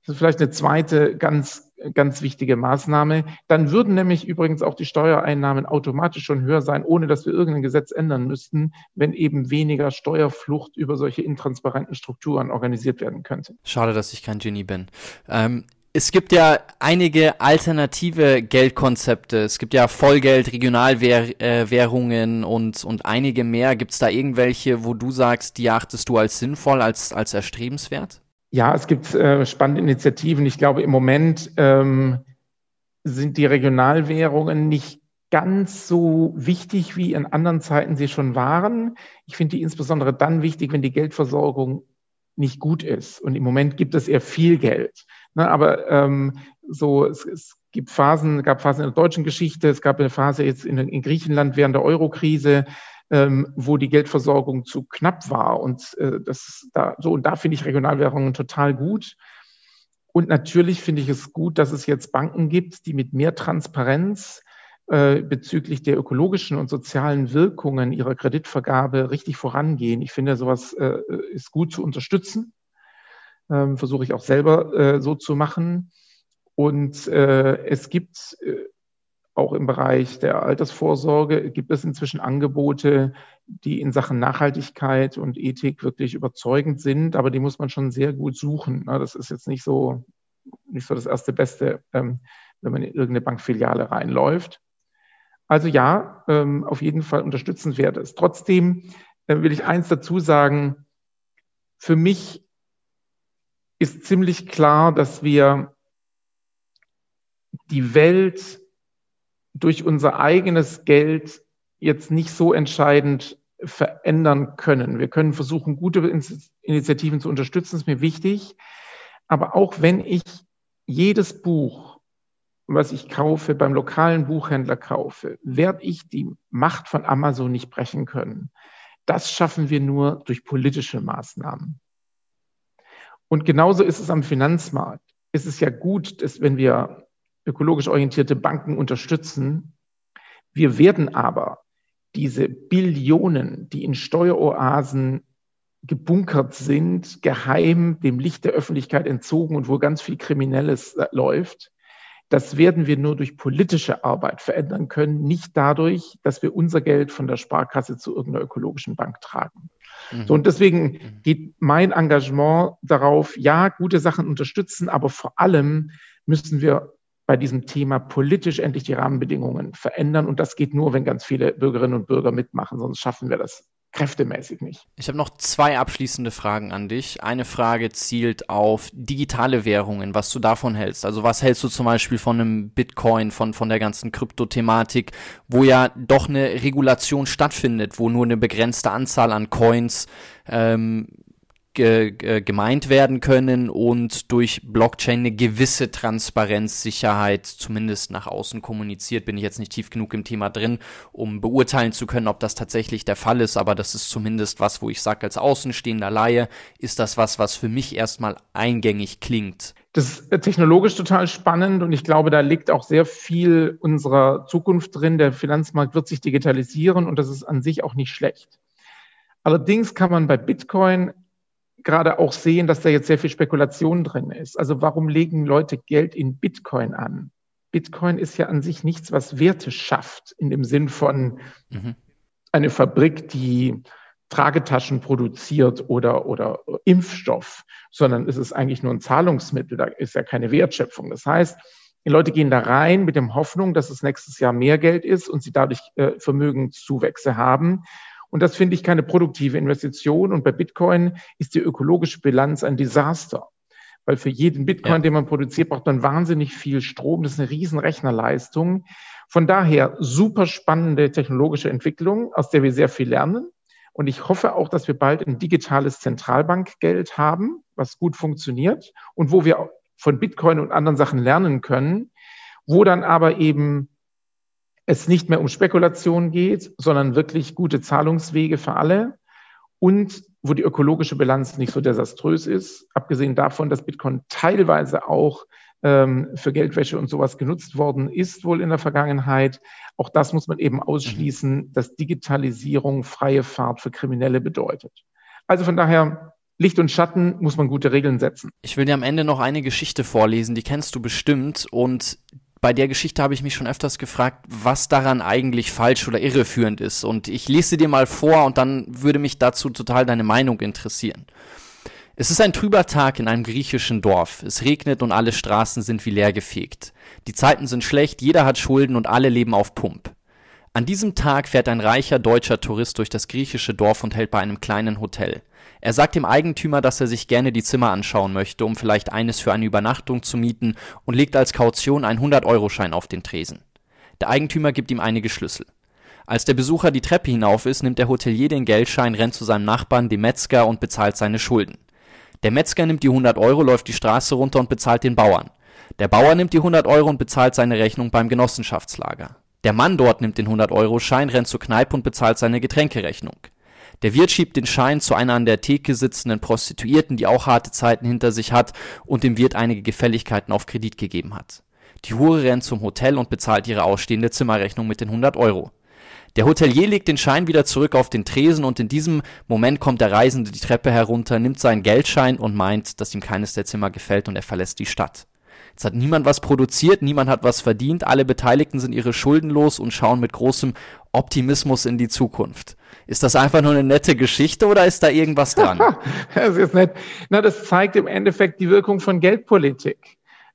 Das ist vielleicht eine zweite ganz, ganz wichtige Maßnahme. Dann würden nämlich übrigens auch die Steuereinnahmen automatisch schon höher sein, ohne dass wir irgendein Gesetz ändern müssten, wenn eben weniger Steuerflucht über solche intransparenten Strukturen organisiert werden könnte. Schade, dass ich kein Genie bin. Ähm es gibt ja einige alternative Geldkonzepte. Es gibt ja Vollgeld, Regionalwährungen äh, und, und einige mehr. Gibt es da irgendwelche, wo du sagst, die achtest du als sinnvoll, als, als erstrebenswert? Ja, es gibt äh, spannende Initiativen. Ich glaube, im Moment ähm, sind die Regionalwährungen nicht ganz so wichtig, wie in anderen Zeiten sie schon waren. Ich finde die insbesondere dann wichtig, wenn die Geldversorgung nicht gut ist. Und im Moment gibt es eher viel Geld. Ne, aber ähm, so, es, es gibt Phasen, gab Phasen in der deutschen Geschichte, es gab eine Phase jetzt in, in Griechenland während der Eurokrise, ähm, wo die Geldversorgung zu knapp war. Und äh, das da so, und da finde ich Regionalwährungen total gut. Und natürlich finde ich es gut, dass es jetzt Banken gibt, die mit mehr Transparenz äh, bezüglich der ökologischen und sozialen Wirkungen ihrer Kreditvergabe richtig vorangehen. Ich finde, sowas äh, ist gut zu unterstützen. Ähm, Versuche ich auch selber äh, so zu machen. Und äh, es gibt äh, auch im Bereich der Altersvorsorge gibt es inzwischen Angebote, die in Sachen Nachhaltigkeit und Ethik wirklich überzeugend sind, aber die muss man schon sehr gut suchen. Das ist jetzt nicht so, nicht so das erste Beste, ähm, wenn man in irgendeine Bankfiliale reinläuft. Also ja, ähm, auf jeden Fall unterstützenswert ist. Trotzdem äh, will ich eins dazu sagen. Für mich ist ziemlich klar, dass wir die Welt durch unser eigenes Geld jetzt nicht so entscheidend verändern können. Wir können versuchen, gute Initiativen zu unterstützen, ist mir wichtig. Aber auch wenn ich jedes Buch, was ich kaufe, beim lokalen Buchhändler kaufe, werde ich die Macht von Amazon nicht brechen können. Das schaffen wir nur durch politische Maßnahmen. Und genauso ist es am Finanzmarkt. Es ist ja gut, dass wenn wir ökologisch orientierte Banken unterstützen, wir werden aber diese Billionen, die in Steueroasen gebunkert sind, geheim dem Licht der Öffentlichkeit entzogen und wo ganz viel Kriminelles äh, läuft, das werden wir nur durch politische Arbeit verändern können, nicht dadurch, dass wir unser Geld von der Sparkasse zu irgendeiner ökologischen Bank tragen. Mhm. So, und deswegen mhm. geht mein Engagement darauf, ja, gute Sachen unterstützen, aber vor allem müssen wir bei diesem Thema politisch endlich die Rahmenbedingungen verändern. Und das geht nur, wenn ganz viele Bürgerinnen und Bürger mitmachen, sonst schaffen wir das kräftemäßig nicht. Ich habe noch zwei abschließende Fragen an dich. Eine Frage zielt auf digitale Währungen, was du davon hältst. Also was hältst du zum Beispiel von einem Bitcoin, von, von der ganzen Kryptothematik, wo ja doch eine Regulation stattfindet, wo nur eine begrenzte Anzahl an Coins ähm, gemeint werden können und durch Blockchain eine gewisse Transparenz, Sicherheit zumindest nach außen kommuniziert. Bin ich jetzt nicht tief genug im Thema drin, um beurteilen zu können, ob das tatsächlich der Fall ist, aber das ist zumindest was, wo ich sage, als außenstehender Laie ist das was, was für mich erstmal eingängig klingt. Das ist technologisch total spannend und ich glaube, da liegt auch sehr viel unserer Zukunft drin. Der Finanzmarkt wird sich digitalisieren und das ist an sich auch nicht schlecht. Allerdings kann man bei Bitcoin gerade auch sehen, dass da jetzt sehr viel Spekulation drin ist. Also warum legen Leute Geld in Bitcoin an? Bitcoin ist ja an sich nichts, was Werte schafft, in dem Sinn von mhm. eine Fabrik, die Tragetaschen produziert oder, oder Impfstoff, sondern es ist eigentlich nur ein Zahlungsmittel, da ist ja keine Wertschöpfung. Das heißt, die Leute gehen da rein mit der Hoffnung, dass es nächstes Jahr mehr Geld ist und sie dadurch äh, Vermögenszuwächse haben. Und das finde ich keine produktive Investition. Und bei Bitcoin ist die ökologische Bilanz ein Desaster. Weil für jeden Bitcoin, ja. den man produziert, braucht man wahnsinnig viel Strom. Das ist eine riesen Rechnerleistung. Von daher super spannende technologische Entwicklung, aus der wir sehr viel lernen. Und ich hoffe auch, dass wir bald ein digitales Zentralbankgeld haben, was gut funktioniert und wo wir von Bitcoin und anderen Sachen lernen können, wo dann aber eben es nicht mehr um Spekulation geht, sondern wirklich gute Zahlungswege für alle und wo die ökologische Bilanz nicht so desaströs ist, abgesehen davon, dass Bitcoin teilweise auch ähm, für Geldwäsche und sowas genutzt worden ist, wohl in der Vergangenheit. Auch das muss man eben ausschließen, mhm. dass Digitalisierung freie Fahrt für Kriminelle bedeutet. Also von daher Licht und Schatten muss man gute Regeln setzen. Ich will dir am Ende noch eine Geschichte vorlesen, die kennst du bestimmt und bei der Geschichte habe ich mich schon öfters gefragt, was daran eigentlich falsch oder irreführend ist. Und ich lese dir mal vor und dann würde mich dazu total deine Meinung interessieren. Es ist ein trüber Tag in einem griechischen Dorf. Es regnet und alle Straßen sind wie leer gefegt. Die Zeiten sind schlecht, jeder hat Schulden und alle leben auf Pump. An diesem Tag fährt ein reicher deutscher Tourist durch das griechische Dorf und hält bei einem kleinen Hotel. Er sagt dem Eigentümer, dass er sich gerne die Zimmer anschauen möchte, um vielleicht eines für eine Übernachtung zu mieten und legt als Kaution einen 100-Euro-Schein auf den Tresen. Der Eigentümer gibt ihm einige Schlüssel. Als der Besucher die Treppe hinauf ist, nimmt der Hotelier den Geldschein, rennt zu seinem Nachbarn, dem Metzger, und bezahlt seine Schulden. Der Metzger nimmt die 100 Euro, läuft die Straße runter und bezahlt den Bauern. Der Bauer nimmt die 100 Euro und bezahlt seine Rechnung beim Genossenschaftslager. Der Mann dort nimmt den 100-Euro-Schein, rennt zur Kneipe und bezahlt seine Getränkerechnung. Der Wirt schiebt den Schein zu einer an der Theke sitzenden Prostituierten, die auch harte Zeiten hinter sich hat und dem Wirt einige Gefälligkeiten auf Kredit gegeben hat. Die Hure rennt zum Hotel und bezahlt ihre ausstehende Zimmerrechnung mit den 100 Euro. Der Hotelier legt den Schein wieder zurück auf den Tresen und in diesem Moment kommt der Reisende die Treppe herunter, nimmt seinen Geldschein und meint, dass ihm keines der Zimmer gefällt und er verlässt die Stadt. Jetzt hat niemand was produziert, niemand hat was verdient, alle Beteiligten sind ihre Schulden los und schauen mit großem Optimismus in die Zukunft. Ist das einfach nur eine nette Geschichte oder ist da irgendwas dran? das ist nett. Na, das zeigt im Endeffekt die Wirkung von Geldpolitik.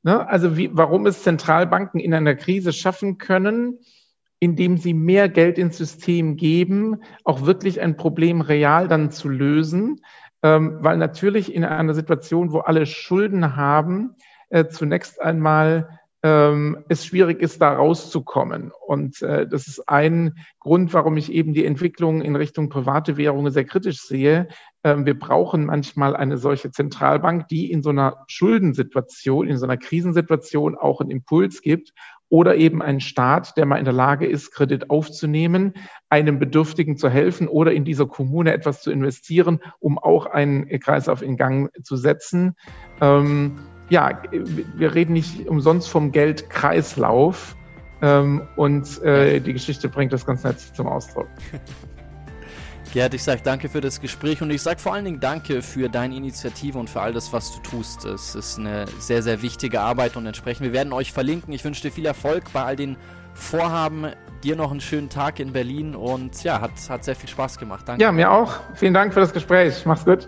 Ne? Also wie, warum es Zentralbanken in einer Krise schaffen können, indem sie mehr Geld ins System geben, auch wirklich ein Problem real dann zu lösen. Ähm, weil natürlich in einer Situation, wo alle Schulden haben, äh, zunächst einmal ähm, es schwierig ist, da rauszukommen. Und äh, das ist ein Grund, warum ich eben die Entwicklung in Richtung private Währungen sehr kritisch sehe. Ähm, wir brauchen manchmal eine solche Zentralbank, die in so einer Schuldensituation, in so einer Krisensituation auch einen Impuls gibt oder eben ein Staat, der mal in der Lage ist, Kredit aufzunehmen, einem Bedürftigen zu helfen oder in dieser Kommune etwas zu investieren, um auch einen Kreislauf in Gang zu setzen. Ähm, ja, wir reden nicht umsonst vom Geldkreislauf. Ähm, und äh, die Geschichte bringt das ganz nett zum Ausdruck. Gerd, ich sage danke für das Gespräch und ich sage vor allen Dingen danke für deine Initiative und für all das, was du tust. Es ist eine sehr, sehr wichtige Arbeit und entsprechend, wir werden euch verlinken. Ich wünsche dir viel Erfolg bei all den Vorhaben. Dir noch einen schönen Tag in Berlin und ja, hat, hat sehr viel Spaß gemacht. Danke. Ja, mir auch. Vielen Dank für das Gespräch. Mach's gut.